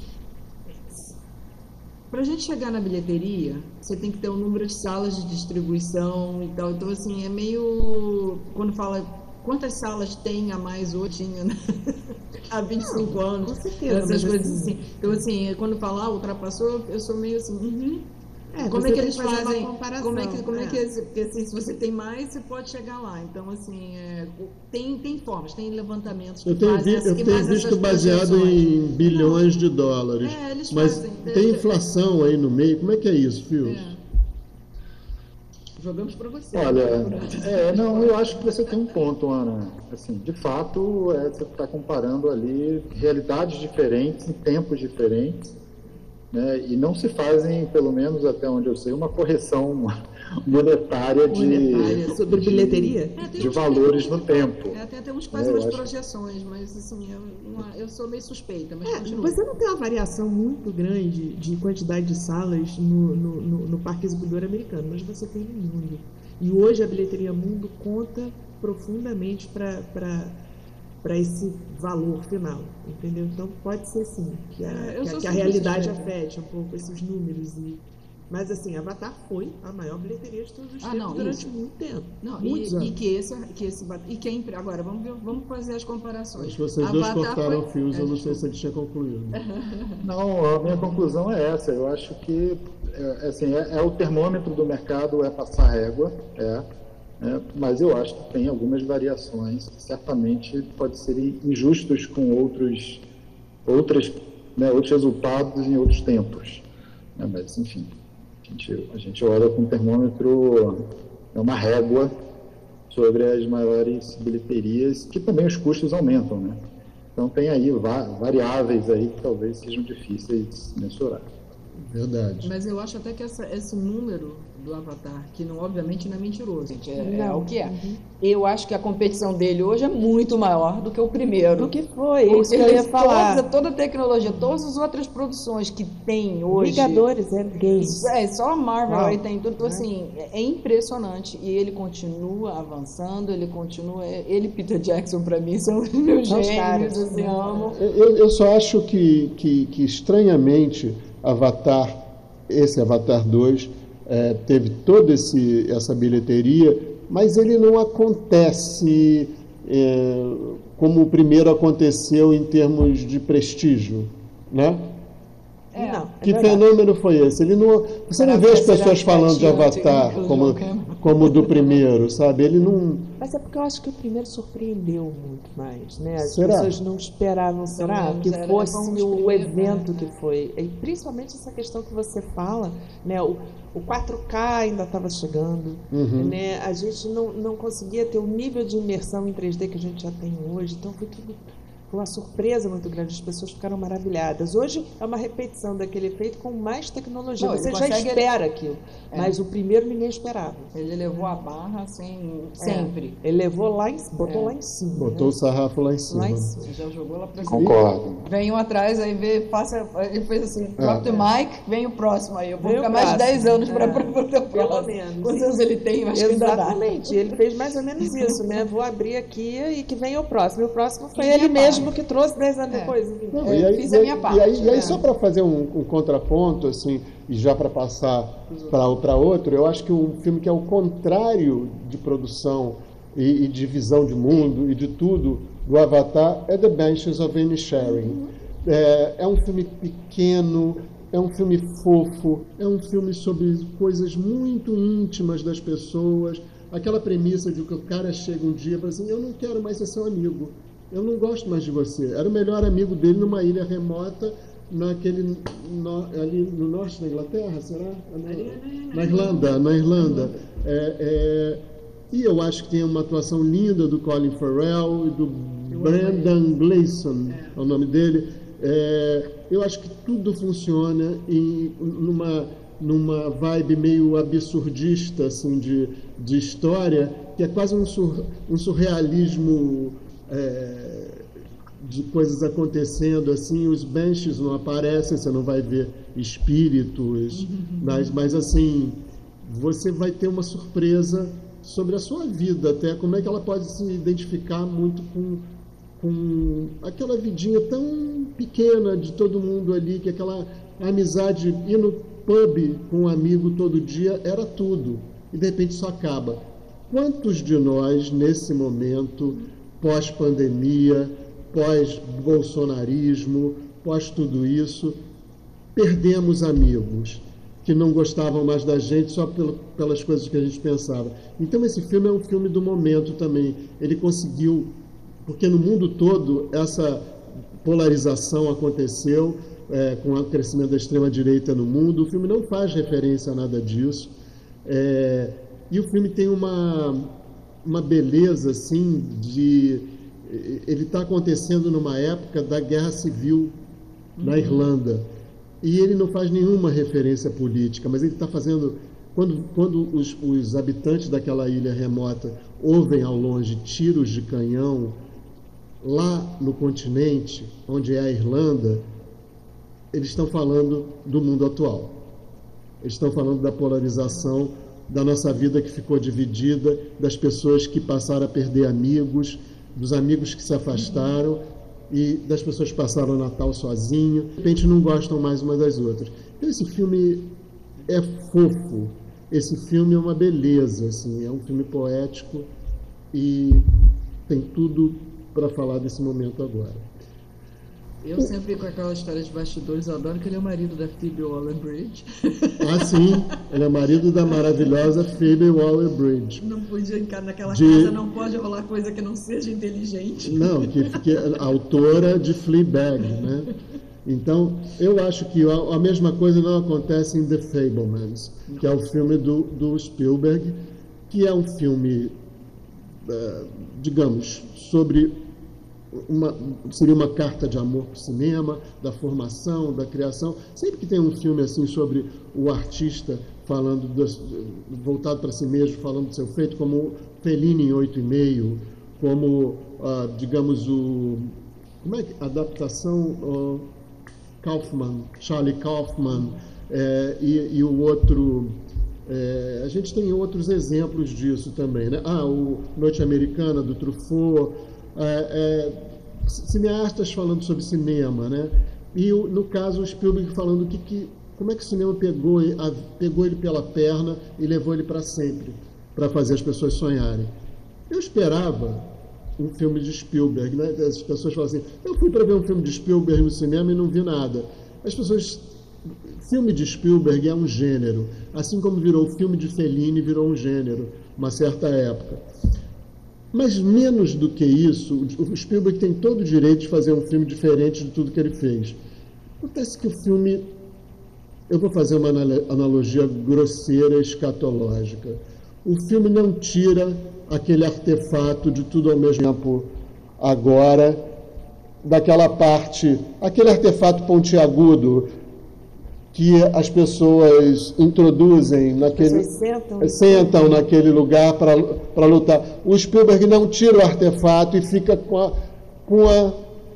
para a gente chegar na bilheteria, você tem que ter um número de salas de distribuição e tal. Então, assim, é meio. Quando fala quantas salas tem a mais hoje, tinha né? [laughs] há 25 anos, com certeza, essas coisas assim- assim. Então, assim, quando falar ah, ultrapassou, eu sou meio assim, uhum. É, como é que eles fazem? comparação, Como é que, como é. é. que porque assim, se você tem mais, você pode chegar lá. Então, assim, é, tem, tem formas, tem levantamentos Eu tenho, vi- eu tenho visto baseado em bilhões de dólares. É, eles Mas fazem. tem inflação aí no meio. Como é que é isso, Fios? Jogamos para você. Olha, né? é, não, eu acho que você tem um ponto, Ana. Assim, de fato, é, você está comparando ali realidades diferentes, em tempos diferentes, né, e não se fazem, pelo menos até onde eu sei, uma correção monetária de, Monetária, sobre bilheteria? É, de uns- valores no tempo. É, tem até uns que fazem É, eu umas acho- projeções, mas assim, eu, eu sou meio suspeita, mas É, você não tem uma variação muito grande de quantidade de salas no, no, no- no Parque Exibidor americano, mas você tem no mundo. E hoje a bilheteria mundo conta profundamente para esse valor final, entendeu? Então pode ser sim, que a, É, que que a realidade afete um pouco esses números. E, mas assim, Avatar foi a maior bilheteria de todos os Ah, tempos não, durante isso. muito tempo. Não, muitos e, anos. e que esse, que esse e que é agora vamos ver, vamos fazer as comparações. Acho que vocês dois Avatar cortaram foi- fios, eu É, não sei se ele tinha concluído. [laughs] Não, a minha conclusão é essa. Eu acho que é, assim, é, é o termômetro do mercado, é passar régua, é, né, mas eu acho que tem algumas variações que certamente pode serem injustos com outros, outras, né, outros resultados em outros tempos. né, mas, enfim, a gente, a gente olha com o termômetro, é uma régua sobre as maiores bilheterias, que também os custos aumentam, né? Então tem aí va- variáveis aí que talvez sejam difíceis de mensurar. Verdade. Mas eu acho até que essa- esse número do Avatar, que não, obviamente não é mentiroso, gente, é, é Não. o que é. Uhum. Eu acho que a competição dele hoje é muito maior do que o primeiro. Do que foi, é Porque isso que eu ia falar. Toda, toda a tecnologia, todas as outras produções que tem hoje. Vingadores, é games. É, só a Marvel aí tem tudo. Então, assim, é é impressionante. E ele continua avançando, ele continua. é- Ele e Peter Jackson, pra mim, são os meus gênios, caras. assim, amo. Eu, eu só acho que, que, que, estranhamente, Avatar, esse Avatar 2, eh, teve toda esse, essa bilheteria, mas ele não acontece eh, como o primeiro aconteceu em termos de prestígio, né? É. Não, é Que verdade. fenômeno foi esse? Ele não, você não vê as pessoas falando de é Avatar como, como do primeiro, sabe? Ele não. Mas é porque eu acho que o primeiro surpreendeu muito mais, né? As Será? pessoas não esperavam, será? Que fosse o primeiros, evento né? que foi. E principalmente essa questão que você fala, né? O, o 4K ainda estava chegando, Uhum. né? A gente não, não conseguia ter o nível de imersão em 3D que a gente já tem hoje, então foi tudo uma surpresa muito grande, as pessoas ficaram maravilhadas. Hoje é uma repetição daquele efeito com mais tecnologia. Não, Você já espera aquilo. Mas o primeiro ninguém esperava. Ele levou a barra assim, sempre. Ele levou lá em, botou É. lá em cima. Botou né? o sarrafo lá em cima. Lá em cima. Você já jogou lá pra cima. Concordo. Vem um atrás, aí vê, passa. Ele fez assim, É. drop the mic, vem o próximo. Aí eu vou Vem ficar mais de próximo. 10 anos pra É. pra poder o Pelo próximo. menos. Quantos anos ele tem? Eu Acho que. Exatamente, ele fez mais ou menos isso, né? Vou abrir aqui e que venha o próximo. E o próximo foi E ele mesmo parte. que trouxe 10 anos É. depois. Não, É, e aí, fiz e a aí- minha e parte, aí, e aí né? só para fazer um, um contraponto, assim, e já para passar para outro, eu acho que um filme que é o contrário de produção e, e de visão de mundo e de tudo do Avatar é The Banshees of Inisherin. É, é um filme pequeno, é um filme fofo, é um filme sobre coisas muito íntimas das pessoas. Aquela premissa de que o cara chega um dia e fala assim: Eu não quero mais ser seu amigo, eu não gosto mais de você. Era o melhor amigo dele numa ilha remota, naquele, ali no norte da Inglaterra, será? Na Irlanda, na Irlanda. É, é, e eu acho que tem uma atuação linda do Colin Farrell e do Brendan Gleeson, é o nome dele. É, eu acho que tudo funciona em, numa, numa vibe meio absurdista assim, de, de história, que é quase um, sur, um surrealismo é, de coisas acontecendo assim. Os benches não aparecem, você não vai ver espíritos, mas, mas assim você vai ter uma surpresa sobre a sua vida, até como é que ela pode se identificar muito com, com aquela vidinha tão pequena de todo mundo ali, que aquela amizade, ir no pub com um amigo todo dia era tudo, e de repente isso acaba. Quantos de nós, nesse momento, pós-pandemia, pós-bolsonarismo, pós tudo isso, perdemos amigos que não gostavam mais da gente só pelas coisas que a gente pensava. Então esse filme é um filme do momento também. Ele conseguiu, porque no mundo todo essa polarização aconteceu é, com o crescimento da extrema direita no mundo. O filme não faz referência a nada disso. É, e o filme tem uma, uma beleza assim de ele está acontecendo numa época da guerra civil na Irlanda e ele não faz nenhuma referência política, mas ele está fazendo. Quando, quando os, os, habitantes daquela ilha remota ouvem ao longe tiros de canhão, lá no continente, onde é a Irlanda, eles estão falando do mundo atual. Eles estão falando da polarização da nossa vida que ficou dividida, das pessoas que passaram a perder amigos, dos amigos que se afastaram e das pessoas que passaram o Natal sozinho, de repente não gostam mais uma das outras. Então, esse filme é fofo, esse filme é uma beleza, assim, é um filme poético e tem tudo para falar desse momento agora. Eu sempre com aquela história de bastidores, eu adoro que ele é o marido da Phoebe Waller-Bridge. Ah, sim, ele é marido da maravilhosa Phoebe Waller-Bridge. Não podia entrar naquela de... casa, não pode rolar coisa que não seja inteligente. Não, que, que é autora de Fleabag, né? Então, eu acho que a, a, mesma coisa não acontece em The Fablemans, que é o filme do, do Spielberg, que é um filme, uh, digamos, sobre uma, seria uma carta de amor para o cinema, da formação, da criação. Sempre que tem um filme assim sobre o artista falando do, voltado para si mesmo, falando do seu feito, como Fellini em oito e meio, como ah, digamos o como é que adaptação Kaufman, Charlie Kaufman é, e, e, o outro é, a gente tem outros exemplos disso também, né? Ah, o Noite Americana do Truffaut é, é, cineastas falando sobre cinema, né? E no caso o Spielberg falando que, que como é que o cinema pegou, a, pegou ele pela perna e levou ele para sempre, para fazer as pessoas sonharem. Eu esperava um filme de Spielberg, né? As pessoas falam assim: eu fui para ver um filme de Spielberg no cinema e não vi nada. As pessoas filme de Spielberg é um gênero, assim como virou filme de Fellini virou um gênero, uma certa época. Mas menos do que isso, o Spielberg tem todo o direito de fazer um filme diferente de tudo que ele fez. Acontece que o filme, eu vou fazer uma analogia grosseira, escatológica. O filme não tira aquele artefato de tudo ao mesmo tempo agora, daquela parte, aquele artefato pontiagudo que as pessoas introduzem naquele sentam, sentam naquele lugar para lutar. O Spielberg não tira o artefato e fica com a, com a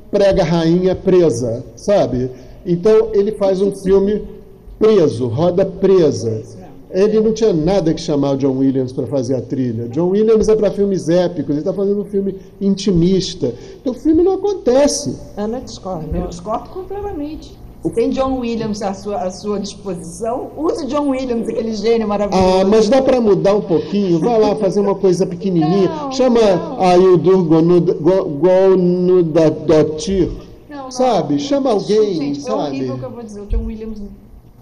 prega rainha presa, sabe? Então ele faz um filme preso, roda presa. Ele não tinha nada que chamar o John Williams para fazer a trilha. John Williams é para filmes épicos, ele está fazendo um filme intimista. Então o filme não acontece. Ana discorda, eu discordo completamente. Tem John Williams à sua, à sua disposição, use John Williams, aquele gênio maravilhoso. Ah, mas dá para mudar um pouquinho? Vai lá fazer uma coisa pequenininha. Não, Chama Ayudur Gonudatir. Sabe? Chama alguém, gente, sabe? É horrível que eu vou dizer. O John Williams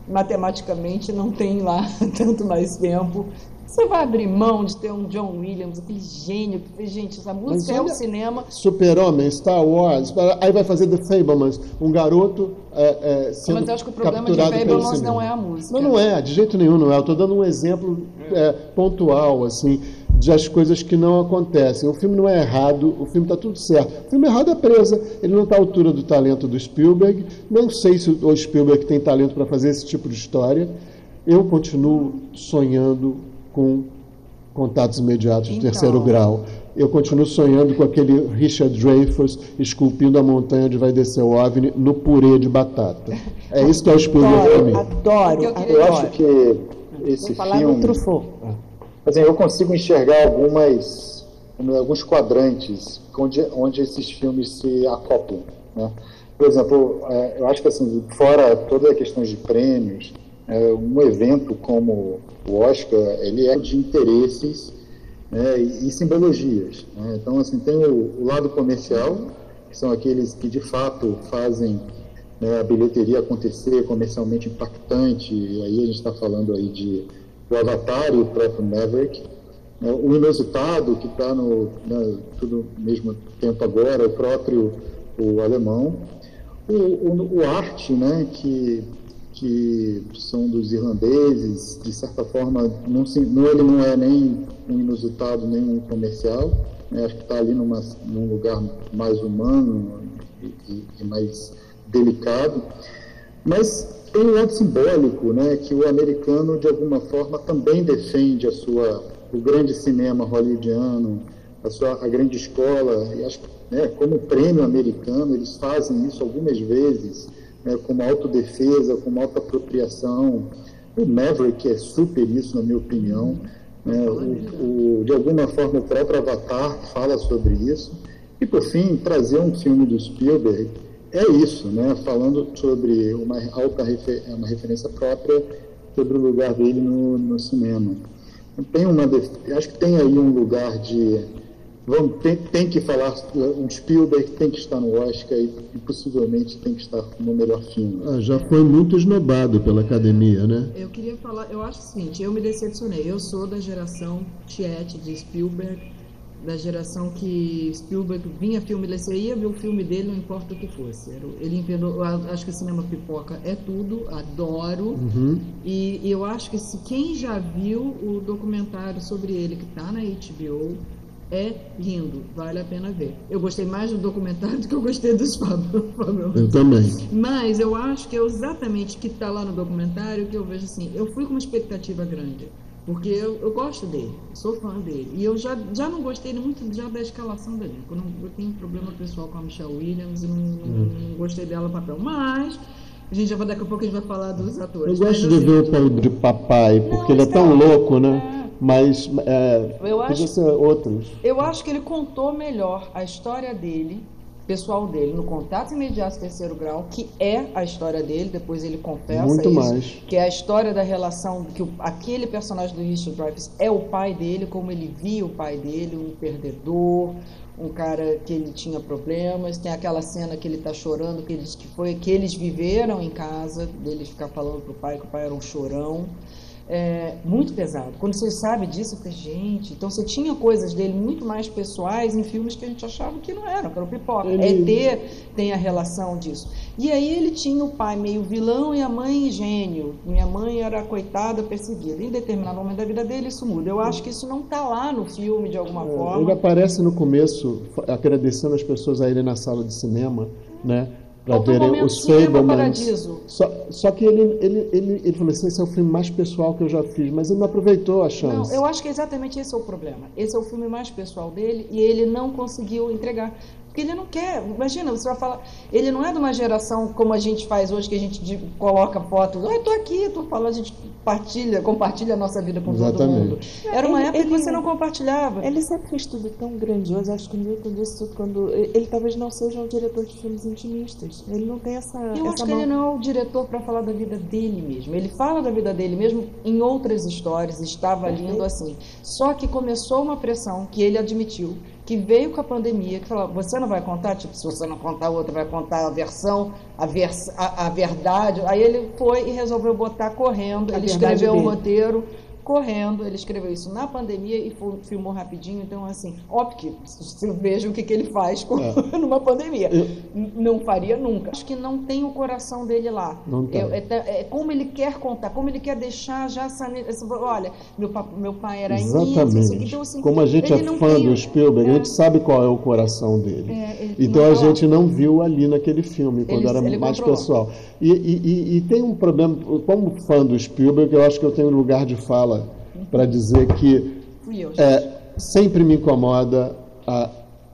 matematicamente não tem lá [laughs] tanto mais tempo você vai abrir mão de ter um John Williams, aquele gênio que fez, gente, essa música é o cinema. Super-Homem, Star Wars, aí vai fazer The Fablemans, um garoto é, é, sendo Mas eu acho que o problema de Fablemans não é a música. Não, não é, de jeito nenhum não é. Eu estou dando um exemplo é, pontual, assim, de as coisas que não acontecem. O filme não é errado, o filme está tudo certo. O filme errado é presa, ele não está à altura do talento do Spielberg. Não sei se o Spielberg tem talento para fazer esse tipo de história. Eu continuo sonhando com contatos imediatos de então... terceiro grau. Eu continuo sonhando com aquele Richard Dreyfuss esculpindo a montanha onde vai descer o OVNI no purê de batata. É [laughs] isso que é o Spielberg para mim. Adoro, eu, eu acho que esse Vou falar filme. Truffaut. Assim, eu consigo enxergar algumas, alguns quadrantes onde, onde esses filmes se acoplam. Né? Por exemplo, é, eu acho que assim, fora toda a questão de prêmios, é, um evento como o Oscar, ele é de interesses né, e, e, simbologias. Né? Então, assim, tem o, o, lado comercial, que são aqueles que de fato fazem né, a bilheteria acontecer comercialmente impactante, e aí a gente está falando aí de o Avatar e o próprio Maverick, né, o inusitado, que está no né, mesmo tempo agora, o próprio o alemão, o, o, o arte, né, que que são dos irlandeses, de certa forma, não, se, não ele não é nem um inusitado, nem um comercial, né? acho que está ali numa, num lugar mais humano e, e, mais delicado, mas tem um lado simbólico, né, que o americano, de alguma forma, também defende a sua, o grande cinema hollywoodiano, a, sua, a grande escola, e acho, né, como prêmio americano, eles fazem isso algumas vezes, né, como autodefesa, como autoapropriação. O Maverick é super isso, na minha opinião. Né, o, o, de alguma forma, o próprio Avatar fala sobre isso. E, por fim, trazer um filme do Spielberg é isso, né, falando sobre uma alta refer uma referência própria sobre o lugar dele no, no cinema. Tem uma, acho que tem aí um lugar de Vamos, tem, tem, que falar, um Spielberg tem que estar no Oscar e, e possivelmente tem que estar no melhor filme. Ah, já foi muito esnobado pela academia, né? Eu queria falar, eu acho o seguinte, eu me decepcionei. Eu sou da geração Tiet de Spielberg, da geração que Spielberg vinha filme, ele ia ver o filme dele, não importa o que fosse. Ele inventou, acho que o cinema pipoca é tudo, adoro. Uhum. E, e, eu acho que se quem já viu o documentário sobre ele que está na HBO é lindo, vale a pena ver. Eu gostei mais do documentário do que eu gostei dos Fábio. [laughs] Eu também. Mas eu acho que é exatamente o que está lá no documentário que eu vejo assim. Eu fui com uma expectativa grande, porque eu, eu gosto dele, sou fã dele. E eu já, já não gostei muito já da escalação dele. Eu, não, eu tenho um problema pessoal com a Michelle Williams e não, hum. não gostei dela no papel. Mas a gente já vai, daqui a pouco a gente vai falar dos atores. Eu gosto de assim, ver o pai de papai, porque não, ele é tão louco, né? É mas é, eu acho, ser outros. Eu acho que ele contou melhor a história dele, pessoal dele, no Contato Imediato Terceiro Grau, que é a história dele, depois ele confessa Muito isso, mais. que é a história da relação, que o, aquele personagem do Richard Dreyfuss é o pai dele, como ele via o pai dele, um perdedor, um cara que ele tinha problemas, tem aquela cena que ele está chorando, que eles, que, foi, que eles viveram em casa, dele ficar falando pro pai que o pai era um chorão é, muito pesado. Quando você sabe disso, falei, gente, então você tinha coisas dele muito mais pessoais em filmes que a gente achava que não eram, que era o pipoca. Ele... ET tem a relação disso. E aí ele tinha o pai meio vilão e a mãe gênio. Minha mãe era coitada, perseguida. Em determinado momento da vida dele, isso muda. Eu acho que isso não está lá no filme de alguma é, forma. Ele aparece no começo agradecendo as pessoas a irem na sala de cinema, né? Para verem o os Fablemans. Só, só que ele, ele, ele, ele falou assim, esse é o filme mais pessoal que eu já fiz, mas ele não aproveitou a chance. Não, eu acho que exatamente esse é o problema. Esse é o filme mais pessoal dele e ele não conseguiu entregar. Porque ele não quer. Imagina, você vai falar. Ele não é de uma geração como a gente faz hoje, que a gente coloca fotos. Ah, estou aqui, estou falando, a gente partilha, compartilha a nossa vida com Exatamente. todo mundo. Era uma ele, época ele, que você não compartilhava. Ele sempre fez tudo tão grandioso. Acho que o Newton disse tudo quando. Ele talvez não seja um diretor de filmes intimistas. Ele não tem essa. Eu essa acho que ele não é o diretor para falar da vida dele mesmo. Ele fala da vida dele mesmo em outras histórias, estava lindo assim. Só que começou uma pressão que ele admitiu que veio com a pandemia, que falou, você não vai contar? Tipo, se você não contar, o outro vai contar a versão, a, vers a, a verdade. Aí ele foi e resolveu botar correndo, a ele escreveu o roteiro correndo, ele escreveu isso na pandemia e filmou rapidinho, então assim, óbvio que você veja o que, que ele faz com, é. [laughs] numa pandemia. Eu... Não faria nunca. Acho que não tem o coração dele lá. Não tem. É, é, é, como ele quer contar, como ele quer deixar já essa... Olha, meu, meu pai era Exatamente. Isso, então, assim, como a gente é fã tem... do Spielberg, a gente é. sabe qual é o coração dele. É, então a gente não viu ali naquele filme, quando ele, era ele mais controlou. pessoal. E, e, e, e tem um problema, como fã do Spielberg, eu acho que eu tenho lugar de fala para dizer que é, sempre me incomoda a,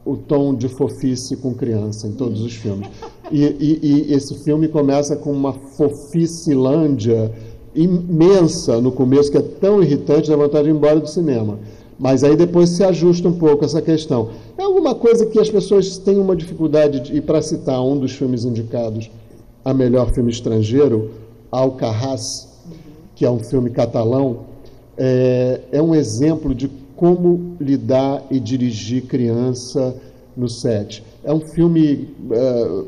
o tom de fofice com criança em todos os filmes. E, e, e esse filme começa com uma foficilândia imensa no começo, que é tão irritante, dá vontade de ir embora do cinema. Mas aí depois se ajusta um pouco essa questão. É alguma coisa que as pessoas têm uma dificuldade de, e para citar um dos filmes indicados a melhor filme estrangeiro, Alcarrás, que é um filme catalão, é, é um exemplo de como lidar e dirigir criança no set. É um filme é,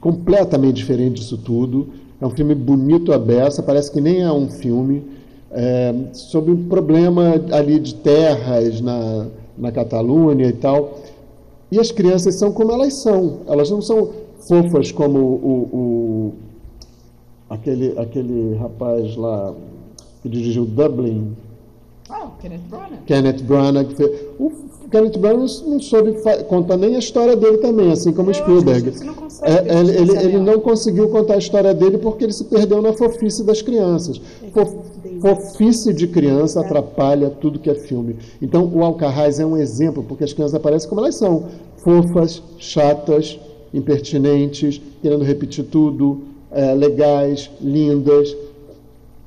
completamente diferente disso tudo. É um filme bonito a beça, parece que nem é um filme é, sobre um problema ali de terras na, na Catalunha e tal. E as crianças são como elas são. Elas não são fofas como o, o aquele, aquele rapaz lá que dirigiu Dublin. Oh, Kenneth Branagh. Kenneth Branagh. O Kenneth Branagh não soube contar nem a história dele também, assim como Eu Spielberg. não É, ele, ele, ele não conseguiu contar a história dele porque ele se perdeu na fofice das crianças. Fof- Fofice de criança atrapalha tudo que é filme. Então, o Alcarrás é um exemplo, porque as crianças aparecem como elas são: fofas, chatas, impertinentes, querendo repetir tudo, é, legais, lindas.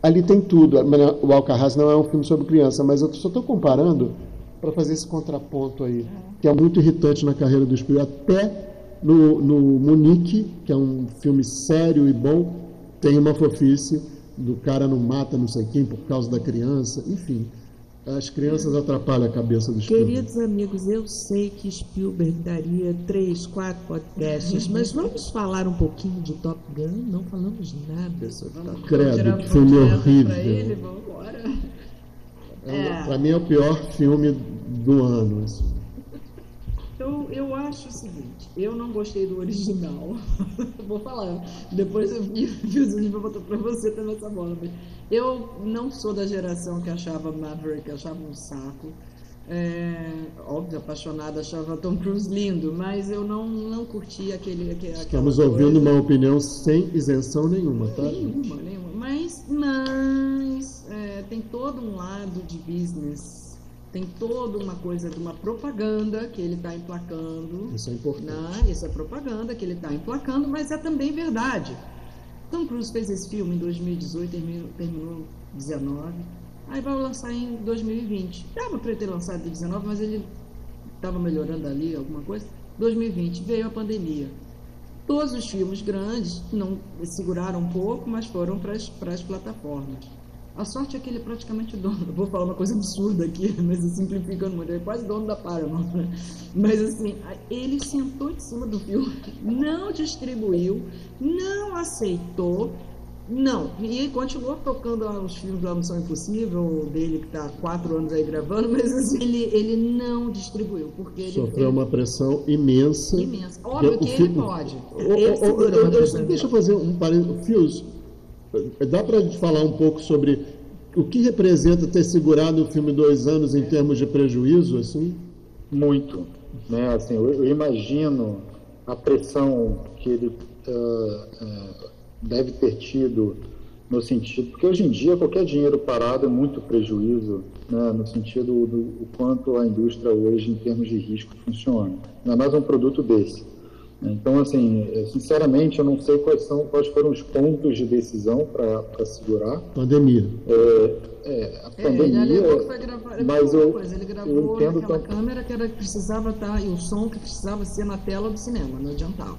Ali tem tudo. O Alcarrás não é um filme sobre criança, mas eu só estou comparando para fazer esse contraponto aí, que é muito irritante na carreira do Spielberg. Até no, no Munique, que é um filme sério e bom, tem uma fofice do cara não mata não sei quem por causa da criança. Enfim, as crianças atrapalham a cabeça do Spielberg. Queridos amigos, eu sei que Spielberg daria três, quatro podcasts, mas vamos falar um pouquinho de Top Gun? Não falamos nada sobre Top Gun. Credo, que vamos filme horrível. Ele, vamos embora. É. Para mim é o pior filme do ano. assim. Então, eu acho o seguinte, eu não gostei do original. [laughs] Vou falar. Depois eu fiz o nível botar pra você também essa bola. Mas eu não sou da geração que achava Maverick, achava um saco. É, óbvio, apaixonada, achava Tom Cruise lindo, mas eu não, não curti aquele. aquele Estamos ouvindo coisa. uma opinião sem isenção nenhuma, tá? Nenhuma, nenhuma. Mas, mas é, tem todo um lado de business, tem toda uma coisa de uma propaganda que ele está emplacando. Isso é importante. Né? Isso é propaganda que ele está emplacando, mas é também verdade. Tom Cruise fez esse filme em 2018, terminou, terminou 19, aí vai lançar em 2020. Dava para ele ter lançado em 19, mas ele estava melhorando ali alguma coisa. 2020 veio a pandemia. Todos os filmes grandes não seguraram um pouco, mas foram para as plataformas. A sorte é que ele é praticamente dono. Eu vou falar uma coisa absurda aqui, [laughs] mas simplificando muito. Ele é quase dono da Paramount. Mas assim, ele sentou em cima do filme, não distribuiu, não aceitou, não. E continuou tocando os filmes da Missão Impossível, dele que está há quatro anos aí gravando, [laughs] mas assim, ele, ele não distribuiu, porque ele Sofreu uma pressão imensa. imensa. Óbvio O que ele filme- pode. Ô, Ele ô, segura eu- Deixa eu fazer um parênteses. Fios, dá para falar um pouco sobre o que representa ter segurado o filme dois anos em termos de prejuízo, assim? Muito. Né? Assim, eu, eu imagino a pressão que ele ah, ah, deve ter tido no sentido, porque hoje em dia qualquer dinheiro parado é muito prejuízo, né? no sentido do o quanto a indústria hoje, em termos de risco, funciona. Ainda mais um produto desse. Então, assim, eh, sinceramente, eu não sei quais, são, quais foram os pontos de decisão para segurar. Pandemia. É, é, a É, ele alegou que pandemia, gravar. Ele mas falou uma eu- coisa, ele gravou naquela tam- câmera que era, que precisava estar, e o som que precisava ser na tela do cinema, não adiantava.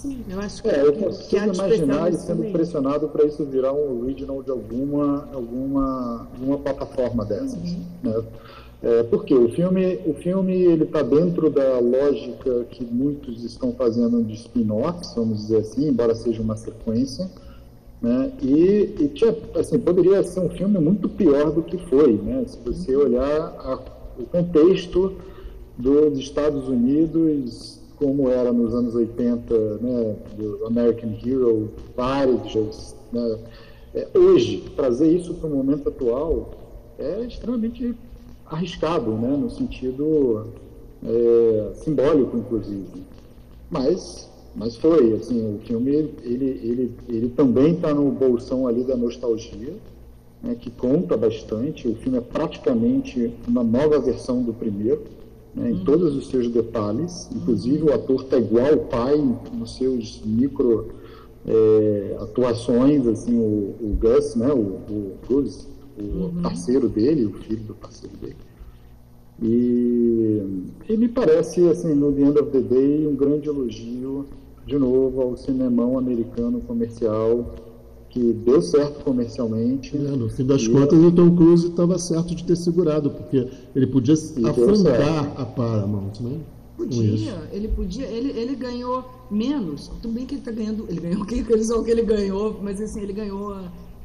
Sim, eu acho que, É, eu consigo que imaginar ele sendo também. pressionado para isso virar um original de alguma, alguma, alguma plataforma dessas. Né? É, porque o filme, o filme ele está dentro da lógica que muitos estão fazendo de spin-offs, vamos dizer assim, embora seja uma sequência. Né? E, e tinha, assim, poderia ser um filme muito pior do que foi, né? se você olhar a- o contexto dos Estados Unidos, como era nos anos 80, né? do American Hero, vários. Né? É, hoje, trazer isso para o momento atual é extremamente arriscado, né? no sentido é, simbólico, inclusive. Mas, mas foi, assim, o filme ele, ele, ele também está no bolsão ali da nostalgia, né, que conta bastante. O filme é praticamente uma nova versão do primeiro, né, em todos os seus detalhes. Inclusive o ator está igual ao pai nos seus micro é, atuações, assim, o, o, Gus, né, o, o Cruz, o uhum. parceiro dele, o filho do parceiro dele. E, e me parece, assim, no The End of the Day, um grande elogio, de novo, ao cinemão americano comercial, que deu certo comercialmente. É, no fim das contas, o Tom Cruise estava certo de ter segurado, porque ele podia afundar a Paramount, né? Podia, ele podia, ele, ele ganhou menos. Tudo bem que ele está ganhando, ele ganhou o que ele ganhou, mas assim, ele ganhou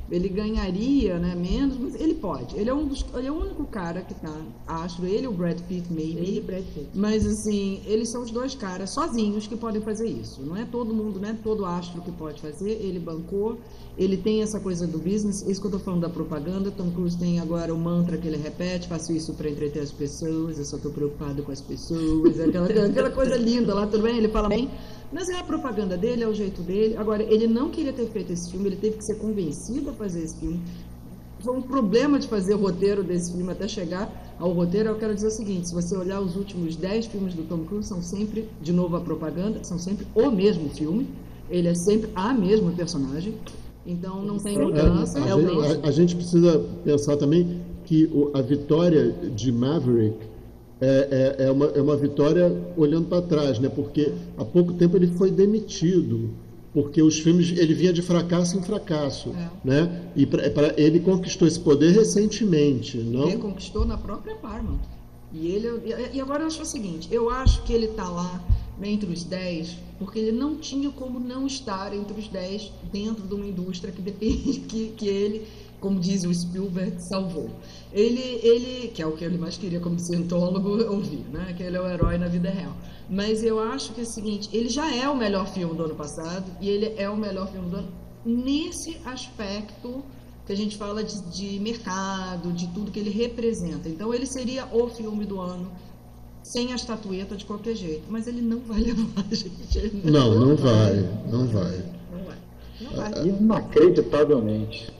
ele ganharia né, menos, mas ele pode. Ele é, um dos, ele é o único cara que tá, acho, ele e o Brad Pitt, maybe. Ele e Brad Pitt. Mas, assim, eles são os dois caras sozinhos que podem fazer isso. Não é todo mundo, não é todo astro que pode fazer. Ele bancou, ele tem essa coisa do business. Isso que eu tô falando da propaganda. Tom Cruise tem agora o mantra que ele repete: faço isso para entreter as pessoas, eu só tô preocupado com as pessoas. Aquela, [laughs] aquela coisa linda lá, tudo bem? Ele fala bem. Mas é a propaganda dele, é o jeito dele. Agora, ele não queria ter feito esse filme, ele teve que ser convencido a fazer esse filme. Foi um problema de fazer o roteiro desse filme até chegar ao roteiro. Eu quero dizer o seguinte: se você olhar os últimos 10 filmes do Tom Cruise, são sempre, de novo, a propaganda, são sempre o mesmo filme. Ele é sempre a mesma personagem. Então não tem mudança. É, a, é a, a, gente precisa pensar também que a vitória de Maverick é, é, é, uma, é uma vitória olhando para trás, né? porque há pouco tempo ele foi demitido, porque os filmes ele vinha de fracasso em fracasso, é. né? E pra, pra, ele conquistou esse poder recentemente, não? Ele conquistou na própria Paramount. E ele e agora eu acho o seguinte, eu acho que ele está lá entre os 10, porque ele não tinha como não estar entre os 10 dentro de uma indústria que depende [laughs] que, que ele como diz o Spielberg, salvou. Ele, ele, que é o que ele mais queria como cientólogo [laughs] ouvir, né? que ele é o herói na vida real. Mas eu acho que é o seguinte, ele já é o melhor filme do ano passado e ele é o melhor filme do ano nesse aspecto que a gente fala de, de mercado, de tudo que ele representa. Então ele seria o filme do ano sem a estatueta de qualquer jeito, mas ele não vai [laughs] levar a gente. Não, não, não vai, não vai. Não vai. Não vai. Inacreditavelmente.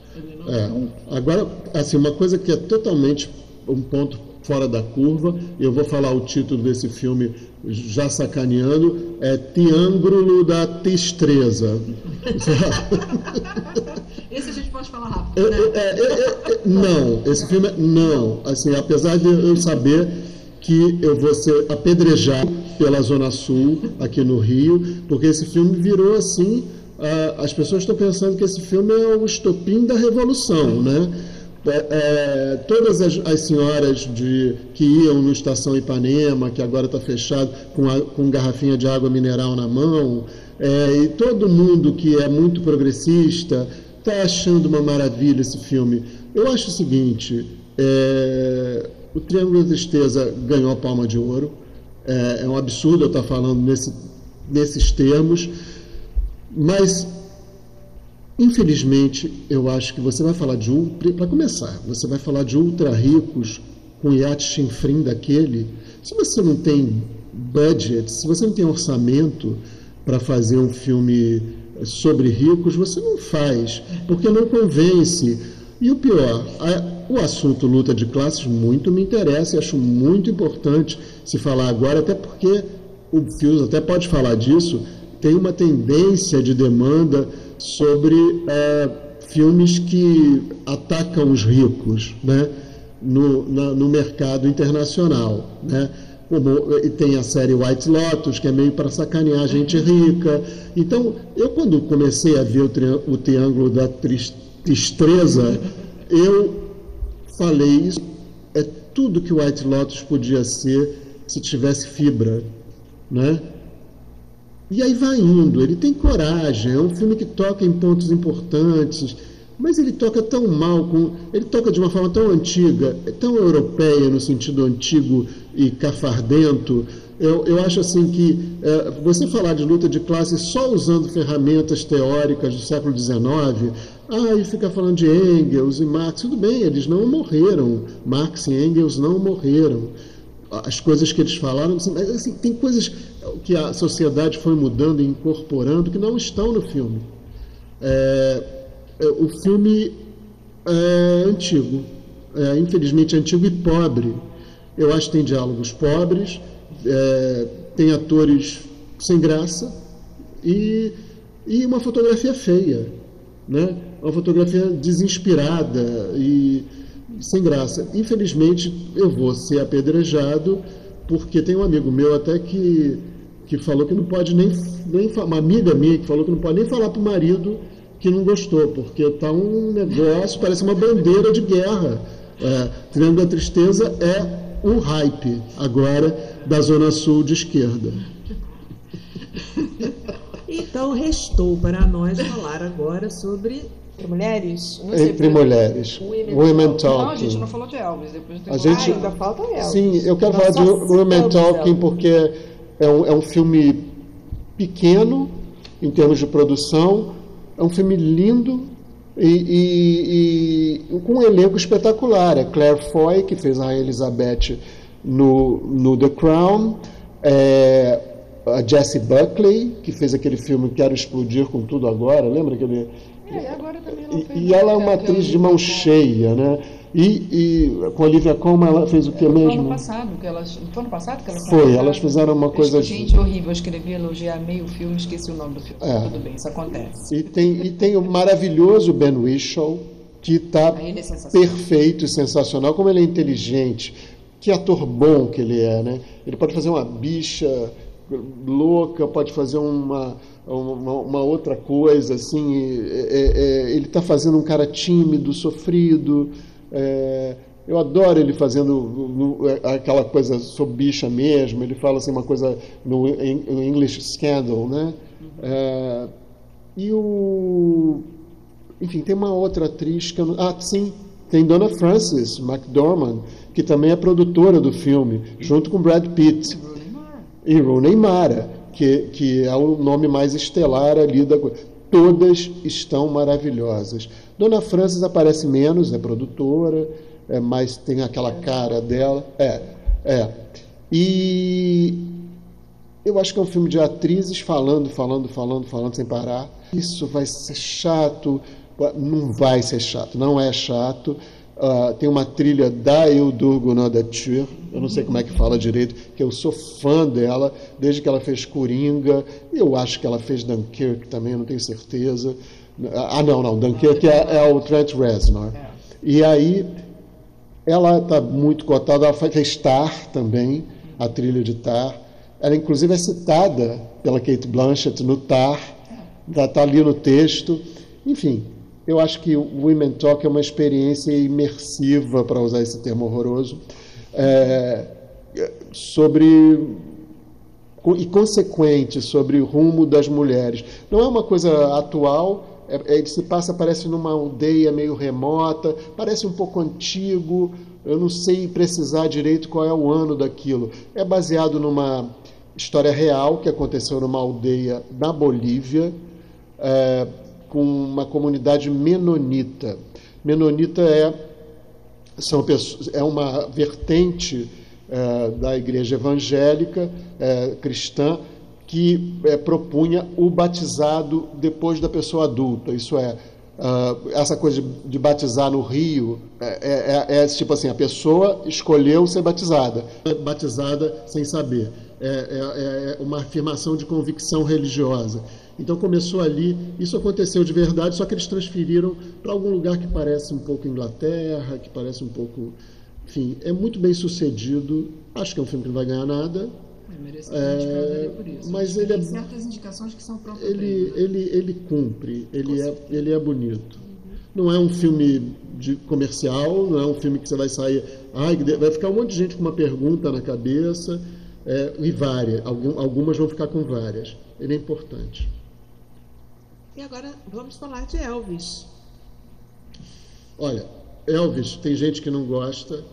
É. Agora, assim, uma coisa que é totalmente um ponto fora da curva, e eu vou falar o título desse filme já sacaneando, é Triângulo da Tistreza. [laughs] esse a gente pode falar rápido. Né? É, é, é, é, não, esse filme não. Assim, apesar de eu saber que eu vou ser apedrejado pela Zona Sul aqui no Rio, porque esse filme virou assim ah, as pessoas estão pensando que esse filme é o estopim da revolução, né? É, é, todas as, as, senhoras de, que iam no Estação Ipanema, que agora está fechado, com, a, com garrafinha de água mineral na mão, é, e todo mundo que é muito progressista está achando uma maravilha esse filme. Eu acho o seguinte: é, o Triângulo da Tristeza ganhou a palma de ouro. É, é um absurdo eu estar falando nesse, nesses termos. Mas, infelizmente, eu acho que você vai falar de ultra. Para começar, você vai falar de ultra ricos com iate chinfrim daquele. Se você não tem budget, se você não tem orçamento para fazer um filme sobre ricos, você não faz, porque não convence. E o pior, a, o assunto luta de classes muito me interessa e acho muito importante se falar agora, até porque o Fios até pode falar disso tem uma tendência de demanda sobre é, filmes que atacam os ricos né, no, na, no mercado internacional. Né? Como, tem a série White Lotus, que é meio para sacanear a gente rica. Então, eu quando comecei a ver o, o Triângulo da Tristeza, eu falei, isso é tudo que White Lotus podia ser se tivesse fibra. Né? E aí vai indo, ele tem coragem, é um filme que toca em pontos importantes, mas ele toca tão mal, com, ele toca de uma forma tão antiga, é tão europeia no sentido antigo e cafardento. Eu, eu acho assim que é, você falar de luta de classe só usando ferramentas teóricas do século XIX, e fica falando de Engels e Marx, tudo bem, eles não morreram, Marx e Engels não morreram. As coisas que eles falaram, mas assim, tem coisas que a sociedade foi mudando e incorporando que não estão no filme. É, é, o filme é antigo, é, infelizmente antigo e pobre. Eu acho que tem diálogos pobres, é, tem atores sem graça e e uma fotografia feia, né? uma fotografia desinspirada e sem graça. Infelizmente, eu vou ser apedrejado, porque tem um amigo meu até que, que falou que não pode nem, nem. Uma amiga minha que falou que não pode nem falar para o marido que não gostou, porque está um negócio, parece uma bandeira de guerra. É, Triângulo da Tristeza é o hype agora da Zona Sul de esquerda. Então, restou para nós falar agora sobre entre mulheres? Entre mulheres. Women, Women Talking. Não, a gente não falou de Elvis. Depois a gente... Ah, ainda falta Elvis. Sim, eu quero Nós falar de Women Talking Elvis. porque é um, é um filme pequeno em termos de produção, é um filme lindo e, e, e, com um elenco espetacular. É Claire Foy, que fez a Elizabeth no, no The Crown, é a Jessie Buckley, que fez aquele filme Quero Explodir com Tudo Agora, lembra aquele é, agora também ela e, e ela é uma atriz de mão cheia, né? E, e com a Olivia Colman ela fez o que mesmo? No ano passado, que elas, no ano passado que elas Foi, elas fizeram uma coisa. Gente, horrível, eu escrevi elogiar meio filme, esqueci o nome do filme. É. Tudo bem, isso acontece. E tem, e tem o maravilhoso Ben Whishaw, que está é perfeito e sensacional, como ele é inteligente, que ator bom que ele é, né? Ele pode fazer uma bicha louca, pode fazer uma uma, uma, outra coisa, assim, é, é, é ele está fazendo um cara tímido, sofrido. É, eu adoro ele fazendo é, aquela coisa sobre bicha mesmo. Ele fala assim uma coisa no English Scandal, né? É, e o, enfim, tem uma outra atriz que eu, ah, sim, tem Dona Frances McDormand, que também é produtora do filme, junto com Brad Pitt e Rooney Mara que, que é o nome mais estelar ali da Todas estão maravilhosas. Dona Frances aparece menos, é produtora, é, mas tem aquela cara dela. É, é. E eu acho que é um filme de atrizes falando, falando, falando, falando sem parar. Isso vai ser chato. Não vai ser chato, não é chato. Uh, tem uma trilha da Eudur Gunadatür, eu não sei como é que fala direito, que eu sou fã dela, desde que ela fez Coringa, eu acho que ela fez Dunkirk também, não tenho certeza. Ah, não, não, Dunkirk é, é o Trent Reznor. E aí, ela está muito cotada, ela fez Tar também, a trilha de Tar. Ela, inclusive, é citada pela Kate Blanchett no Tar, está tá ali no texto. Enfim, eu acho que o Women Talk é uma experiência imersiva, para usar esse termo horroroso, é, sobre e consequente sobre o rumo das mulheres. Não é uma coisa atual, é, é, ele se passa, parece numa aldeia meio remota, parece um pouco antigo, eu não sei precisar direito qual é o ano daquilo. É baseado numa história real que aconteceu numa aldeia na Bolívia. É, com uma comunidade menonita. Menonita é, são pessoas, é uma vertente é, da igreja evangélica é, cristã que é, propunha o batizado depois da pessoa adulta. Isso é, uh, essa coisa de, de, batizar no rio é, é, é, tipo assim: a pessoa escolheu ser batizada, batizada sem saber. é uma afirmação de convicção religiosa. Então começou ali, isso aconteceu de verdade, só que eles transferiram para algum lugar que parece um pouco Inglaterra, que parece um pouco. Enfim, é muito bem sucedido. Acho que é um filme que não vai ganhar nada. É, por isso. Mas ele é, certas indicações que são próprias ele, ele, ele cumpre, ele é, ele é bonito. Não é um filme de comercial, não é um filme que você vai sair. Ai, vai ficar um monte de gente com uma pergunta na cabeça, é, e várias. Algumas vão ficar com várias. Ele é importante. E agora vamos falar de Elvis. Olha, Elvis, tem gente que não gosta.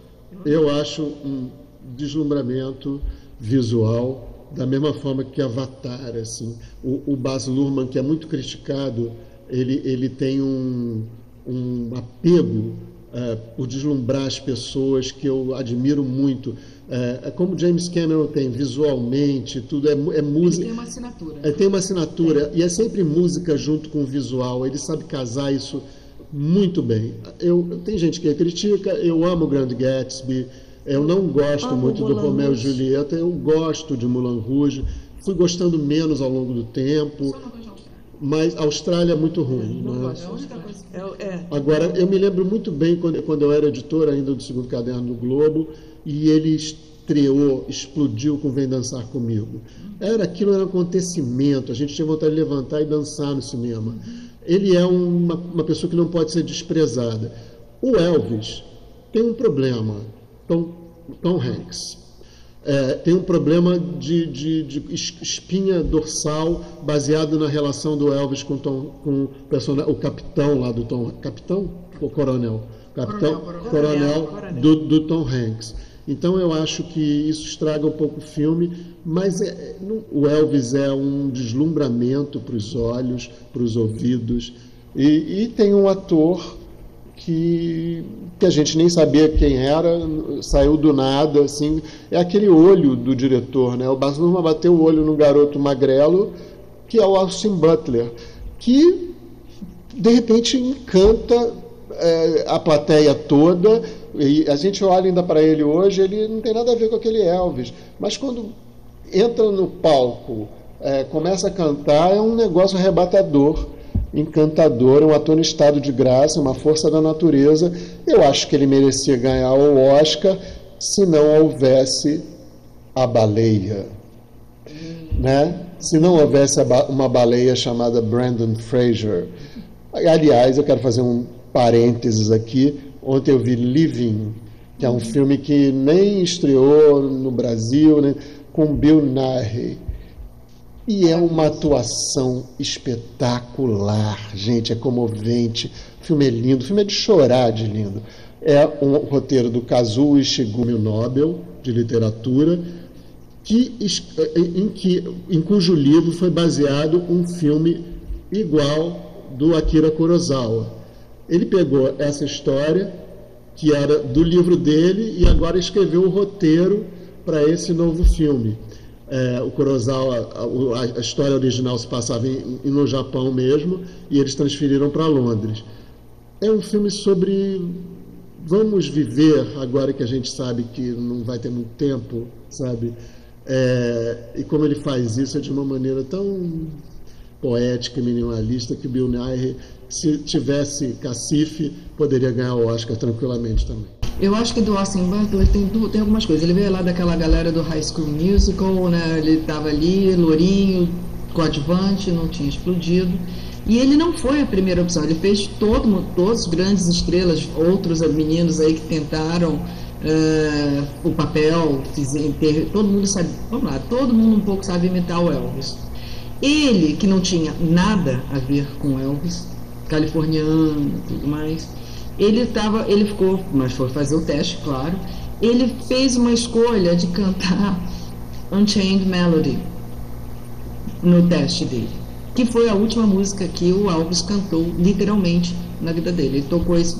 Eu acho um deslumbramento visual, da mesma forma que Avatar. Assim. O, o Baz Luhrmann, que é muito criticado, ele, ele tem um, um apego uh, por deslumbrar as pessoas que eu admiro muito. É, é, como James Cameron tem visualmente, tudo é, é música. Ele tem uma assinatura. É, tem uma assinatura e é sempre música junto com o visual. Ele sabe casar isso muito bem. Eu, tem gente que critica, eu amo o Grande Gatsby, eu não gosto amo muito do Romeo e Julieta, eu gosto de Moulin Rouge, fui gostando menos ao longo do tempo. mas a Austrália é muito ruim. Não né? gosto. É. É, é. Agora, eu me lembro muito bem quando, quando eu era editor ainda do segundo caderno do Globo e ele estreou, explodiu com Vem Dançar Comigo. Era aquilo, era um acontecimento, a gente tinha vontade de levantar e dançar no cinema. Ele é uma, uma pessoa que não pode ser desprezada. O Elvis tem um problema, Tom, Tom Hanks. É, tem um problema de, de, de es- espinha dorsal baseado na relação do Elvis com, Tom, com o, o capitão lá do Tom. Capitão ou coronel? Capitão, Coronel, coronel, coronel. do, do Tom Hanks. Então eu acho que isso estraga um pouco o filme, mas é- é- não- o Elvis é um deslumbramento para os olhos, para os ouvidos. E, e tem um ator que, que a gente nem sabia quem era, saiu do nada, assim, é aquele olho do diretor, né? O Baz Luhrmann bateu o olho no garoto magrelo, que é o Austin Butler, que de repente encanta é, a plateia toda. E a gente olha ainda para ele hoje, ele não tem nada a ver com aquele Elvis, mas quando entra no palco, é, começa a cantar, é um negócio arrebatador, encantador, um ator estado de graça, uma força da natureza. Eu acho que ele merecia ganhar o Oscar se não houvesse a baleia. Né? Se não houvesse uma baleia chamada Brandon Fraser. Aliás, eu quero fazer um parênteses aqui. Ontem eu vi Living, que é um filme que nem estreou no Brasil, né? com Bill Nighy. E é uma atuação espetacular, gente, é comovente. O filme é lindo, o filme é de chorar de lindo. É um roteiro do Kazuo Ishigumi, Nobel de literatura, que, es- em, que, em cujo livro foi baseado um filme igual do Akira Kurosawa. Ele pegou essa história, que era do livro dele, e agora escreveu o roteiro para esse novo filme. É, o Kurosawa, a, a história original se passava em, em- no Japão mesmo, e eles transferiram para Londres. É um filme sobre vamos viver agora que a gente sabe que não vai ter muito tempo, sabe? É, e como ele faz isso é de uma maneira tão poética e minimalista que Bill Nighy, se tivesse cacife, poderia ganhar o Oscar tranquilamente também. Eu acho que do Austin Butler tem, tem algumas coisas. Ele veio lá daquela galera do High School Musical, né? Ele estava ali, lourinho, coadjuvante, não tinha explodido. E ele não foi a primeira opção. Ele fez todo, as grandes estrelas, outros meninos aí que tentaram eh, o papel, ter- todo mundo sabe, vamos lá, todo mundo um pouco sabe imitar o Elvis. Ele, que não tinha nada a ver com Elvis, californiano e tudo mais, ele tava, ele ficou, mas foi fazer o teste, claro. Ele fez uma escolha de cantar Unchained Melody no teste dele, que foi a última música que o Elvis cantou literalmente na vida dele. Ele tocou isso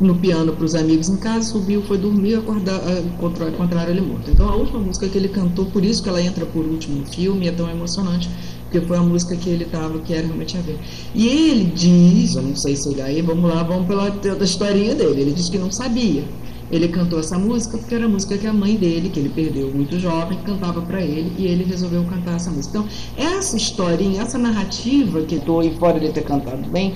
no piano para os amigos em casa, subiu, foi dormir, acordar, ah, contra- contrário ele morto. Então a última música que ele cantou, por isso que ela entra por último no filme, é tão emocionante, porque foi a música que ele tava, que era realmente a ver. E ele diz, eu não sei se ele aí, vamos lá, vamos pela pela historinha dele. Ele diz que não sabia. Ele cantou essa música porque era a música que a mãe dele, que ele perdeu muito jovem, cantava para ele e ele resolveu cantar essa música. Então, essa historinha, essa narrativa que tô e fora de ter cantado bem,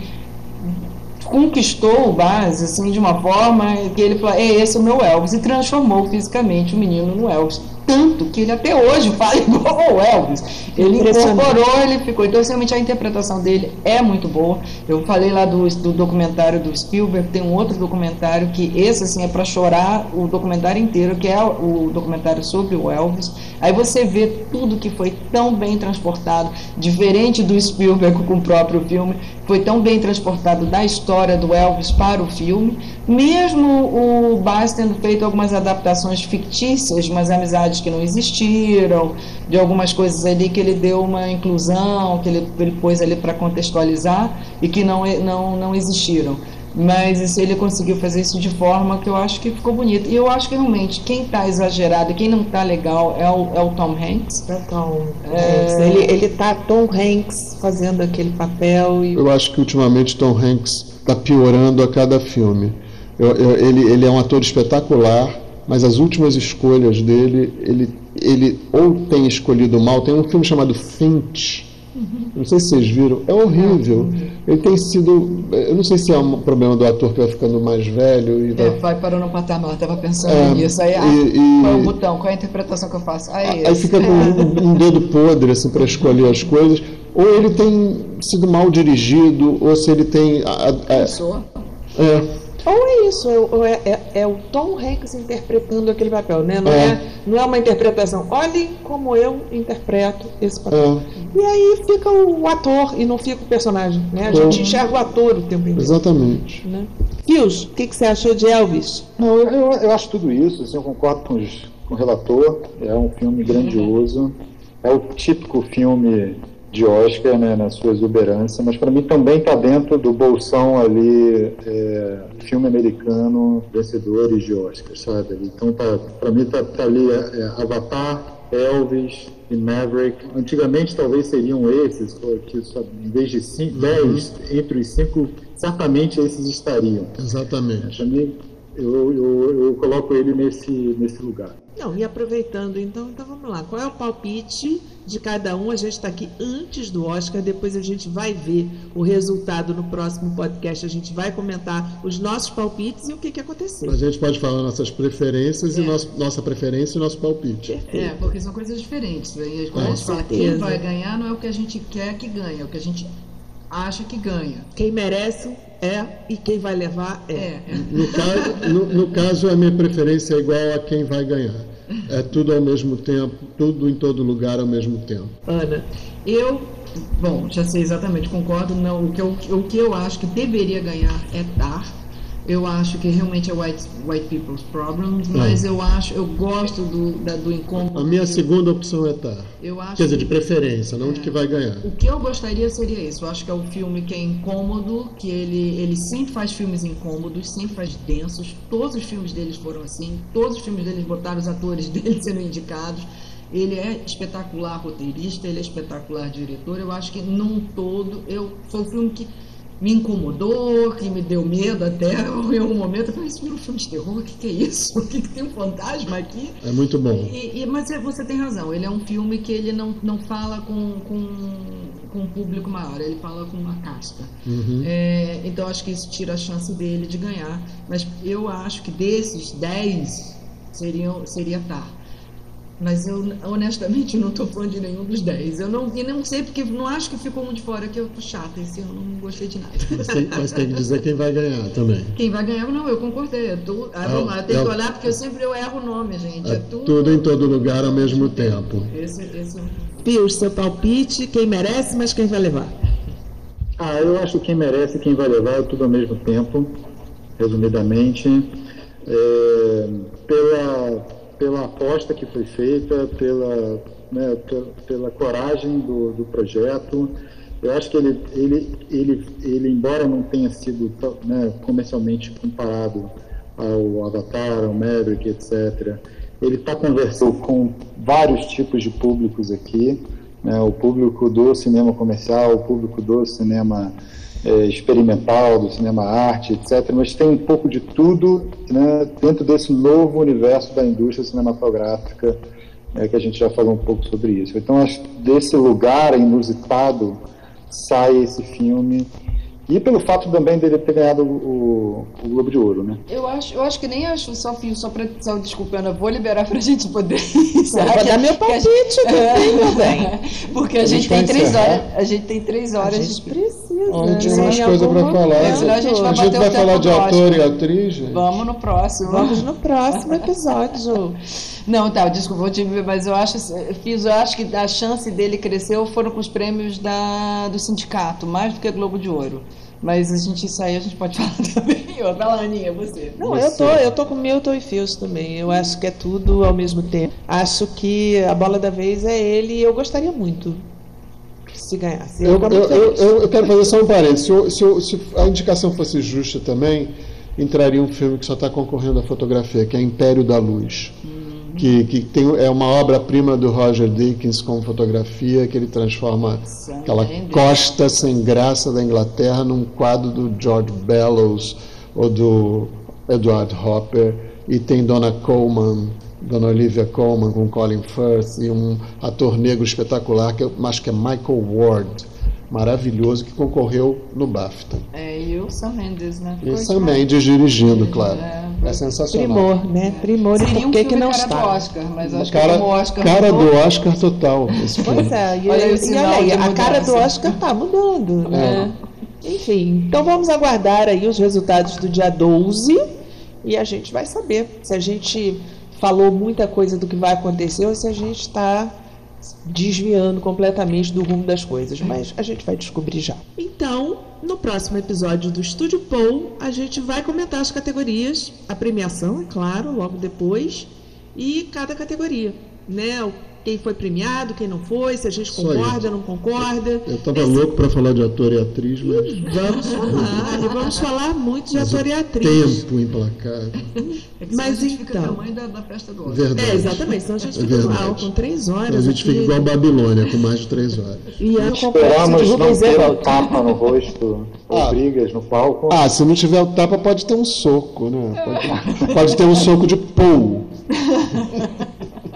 conquistou o Baz assim de uma forma que ele falou, é esse é o meu Elvis e transformou fisicamente o menino no Elvis tanto que ele até hoje [laughs] fala igual ao Elvis. Ele incorporou ele ficou. Então realmente a interpretação dele é muito boa. Eu falei lá do, do documentário do Spielberg tem um outro documentário que esse assim é para chorar o documentário inteiro que é o documentário sobre o Elvis. Aí você vê tudo que foi tão bem transportado diferente do Spielberg com o próprio filme foi tão bem transportado da história do Elvis para o filme, mesmo o Baz tendo feito algumas adaptações fictícias, umas amizades que não existiram, de algumas coisas ali que ele deu uma inclusão, que ele, ele pôs ali para contextualizar e que não, não, não existiram. Mas isso, ele conseguiu fazer isso de forma que eu acho que ficou bonito. E eu acho que realmente quem está exagerado e quem não está legal é o, é o Tom Hanks. Tom Hanks. Ele, ele tá Tom Hanks fazendo aquele papel e Eu acho que ultimamente Tom Hanks está piorando a cada filme. Eu- eu- ele, ele é um ator espetacular, mas as últimas escolhas dele, ele, ele ou tem escolhido mal. Tem um filme chamado Finch, Não sei se vocês viram, é horrível. Ele tem sido. Eu não sei se é um problema do ator que vai ficando mais velho e vai. É, vai parando no patamar, estava pensando É, nisso. Aí, ah, e- qual é o botão? Qual é a interpretação que eu faço? Aí, Aí fica com [laughs] um, um dedo podre assim, para escolher as coisas. Ou ele tem sido mal dirigido, ou se ele tem. a- a- a- é, Ou é isso, é, ou é, é- é o Tom Hanks interpretando aquele papel, né? Não é, É. não é uma interpretação. Olhem como eu interpreto esse papel. é, E aí fica o ator e não fica o personagem, né? A gente É. enxerga o ator o tempo inteiro. exatamente. Né? Fios, o que, que você achou de Elvis? Não, eu, eu, eu acho tudo isso, assim, eu concordo com, os- com o relator, é um filme grandioso, é o típico filme de Oscar, né, na sua exuberância, mas para mim também está dentro do bolsão ali, é, filme americano, vencedores de Oscar, sabe? Então tá, para mim tá, tá ali é, é, Avatar, Elvis e Maverick. Antigamente talvez seriam esses, que em vez de cinco, dez, entre os cinco, certamente esses estariam. Exatamente. Pra mim, eu, eu, eu coloco ele nesse, nesse lugar. Não, e aproveitando então, então vamos lá. Qual é o palpite de cada um? A gente está aqui antes do Oscar, depois a gente vai ver o resultado no próximo podcast. A gente vai comentar os nossos palpites e o que, que aconteceu. A gente pode falar nossas preferências e É. nosso, nossa preferência e nosso palpite. É, porque são coisas diferentes. Aí, quando a Com gente fala quem vai ganhar, não é o que a gente quer que ganhe, é o que a gente acha que ganha. Quem merece é e quem vai levar é. É. No caso, no, no caso, a minha preferência é igual a quem vai ganhar. É tudo ao mesmo tempo, tudo em todo lugar ao mesmo tempo. Ana, Eu, bom, já sei exatamente, concordo. Não, o, que eu, o que eu acho que deveria ganhar é Tar. Eu acho que realmente é white, white people's problems, mas eu acho, eu gosto do, da, do incômodo. A minha segunda opção é Tar. Eu acho Quer dizer, de preferência, não de que vai ganhar. O que eu gostaria seria isso. Eu acho que é um filme que é incômodo, que ele, ele sempre faz filmes incômodos, sempre faz densos. Todos os filmes deles foram assim. Todos os filmes deles botaram os atores [laughs] dele sendo indicados. Ele é espetacular roteirista, ele é espetacular diretor. Eu acho que num todo, eu foi um filme que me incomodou, que me deu medo até [laughs] em algum momento. Eu falei, isso virou um filme de terror? O que, que é isso? [laughs] O que, que tem um fantasma aqui? É muito bom. E- e- mas é- você tem razão, ele é um filme que ele não, não fala com, com, com um público maior, ele fala com uma casta. Uhum. É, então acho que isso tira a chance dele de ganhar. Mas eu acho que desses 10 seriam, seria Tar. Mas eu honestamente não estou fã de nenhum dos 10. Eu não, e não sei porque não acho que ficou muito de fora, que eu tô chata esse ano, não gostei de nada. Mas tem, mas tem que dizer quem vai ganhar também. Quem vai ganhar, não, eu concordei. Eu, tô, ah, vamos lá, eu tenho é que olhar porque eu sempre eu erro o nome, gente. É É, tudo. tudo em todo lugar ao mesmo tempo. Esse, esse é Pius, seu palpite, quem merece, mas quem vai levar? Ah, eu acho que quem merece e quem vai levar é tudo ao mesmo tempo, resumidamente. É, pela, pela aposta que foi feita, pela, né, pe- pela coragem do, do projeto. Eu acho que ele, ele, ele, ele embora não tenha sido né, comercialmente comparado ao Avatar, ao Maverick, etc., ele está conversando com vários tipos de públicos aqui, né, o público do cinema comercial, o público do cinema eh, experimental, do cinema arte, etc. Mas tem um pouco de tudo né, dentro desse novo universo da indústria cinematográfica, né, que a gente já falou um pouco sobre isso. Então, acho que desse lugar inusitado sai esse filme. E pelo fato também dele ter ganhado o, o Globo de Ouro, né? Eu acho, eu acho que nem acho só fio, só para só, desculpa, Ana, vou liberar pra gente poder vou [laughs] que- dar meu que a palpite também, meu bem. Porque a, A gente, gente tem vai três encerrar. horas. A gente tem três A horas. gente precisa. Onde né? mais Em coisa algum para falar. Senão a gente vai A gente vai falar de ator e atriz, gente? Vamos no próximo. Vamos no próximo episódio. [laughs] Não, tá, desculpa, vou te mas eu acho, fiz, eu acho que a chance dele cresceu foram com os prêmios da, do sindicato, mais do que Globo de Ouro. Mas a gente, isso aí a gente pode [laughs] falar também. Vai lá, Aninha, você. Não, eu tô, eu tô com Milton e Fios também. Eu acho que é tudo ao mesmo tempo. Acho que a bola da vez é ele e eu gostaria muito se. Eu, eu, eu, eu- eu quero fazer só um parênteses. Se, se se a indicação fosse justa também, entraria um filme que só está concorrendo à fotografia, que é Império da Luz. Que, que tem, é uma obra-prima do Roger Dickens com fotografia, que ele transforma aquela costa sem graça da Inglaterra num quadro do George Bellows ou do Edward Hopper. E tem Donna Coleman Dona Olivia Colman com Colin Firth e um ator negro espetacular que eu acho que é Michael Ward, maravilhoso que concorreu no BAFTA. É, e o Sam Mendes, né? E Sam Mendes dirigindo, claro. É, É sensacional. Primor, né? Primor e Seria por um que, filme que não cara está? do Oscar, mas acho Cara, que o Oscar cara mudou, do Oscar total esse filme. Pois é, e, Olha e olha aí, a cara do. Oscar tá mudando, né? É. Enfim, então vamos aguardar aí os resultados do dia 12 e a gente vai saber se a gente falou muita coisa do que vai acontecer ou se a gente está desviando completamente do rumo das coisas, mas a gente vai descobrir já. Então, no próximo episódio do Estúdio Paul, a gente vai comentar as categorias, a premiação, é claro, logo depois, e cada categoria, né? O- Quem foi premiado, quem não foi, se a gente concorda, não concorda. Eu tava louco para falar de ator e atriz, mas Vamos falar, e vamos falar muito de Mas ator e o atriz. tempo implacável. É que Mas a gente fica então- do tamanho da, da festa do Oscar. Verdade. É, exatamente, senão a gente É fica verdade. mal, com três horas. Então a gente aqui. fica igual a Babilônia, com mais de três horas. E a complexo Esperamos não ter um Everett. tapa no rosto ou Ah. brigas no palco. Ah, se não tiver o tapa, pode ter um soco, né? Pode, pode ter um soco de Paul. [laughs]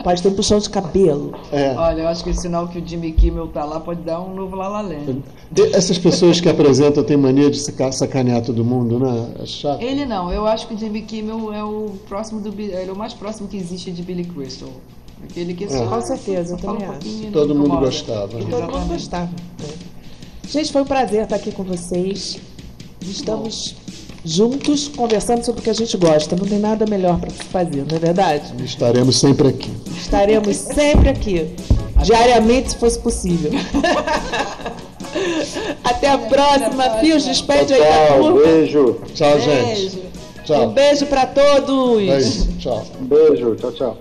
Pode ter um puxão de cabelo. É. Olha, eu acho que esse sinal que o Jimmy Kimmel tá lá pode dar um novo La La Land. E Essas pessoas que apresentam têm mania de saca- sacanear todo mundo, né? É chato. Ele não, eu acho que o Jimmy Kimmel é o próximo do é o mais próximo que existe de Billy Crystal. Aquele que só, Com certeza, eu só também um não Todo mundo gostava. E todo mundo gostava. né? Gente, foi um prazer estar aqui com vocês. Estamos juntos conversando sobre o que a gente gosta. Não tem nada melhor para se fazer, não é verdade? Estaremos sempre aqui. Estaremos sempre aqui. Diariamente, se fosse possível. [laughs] Até a próxima. Fios, despede aí da Tchau, turma. beijo. Tchau, Beijo. gente. Um Tchau. beijo para todos. Beijo. Tchau. Um beijo. Tchau, tchau.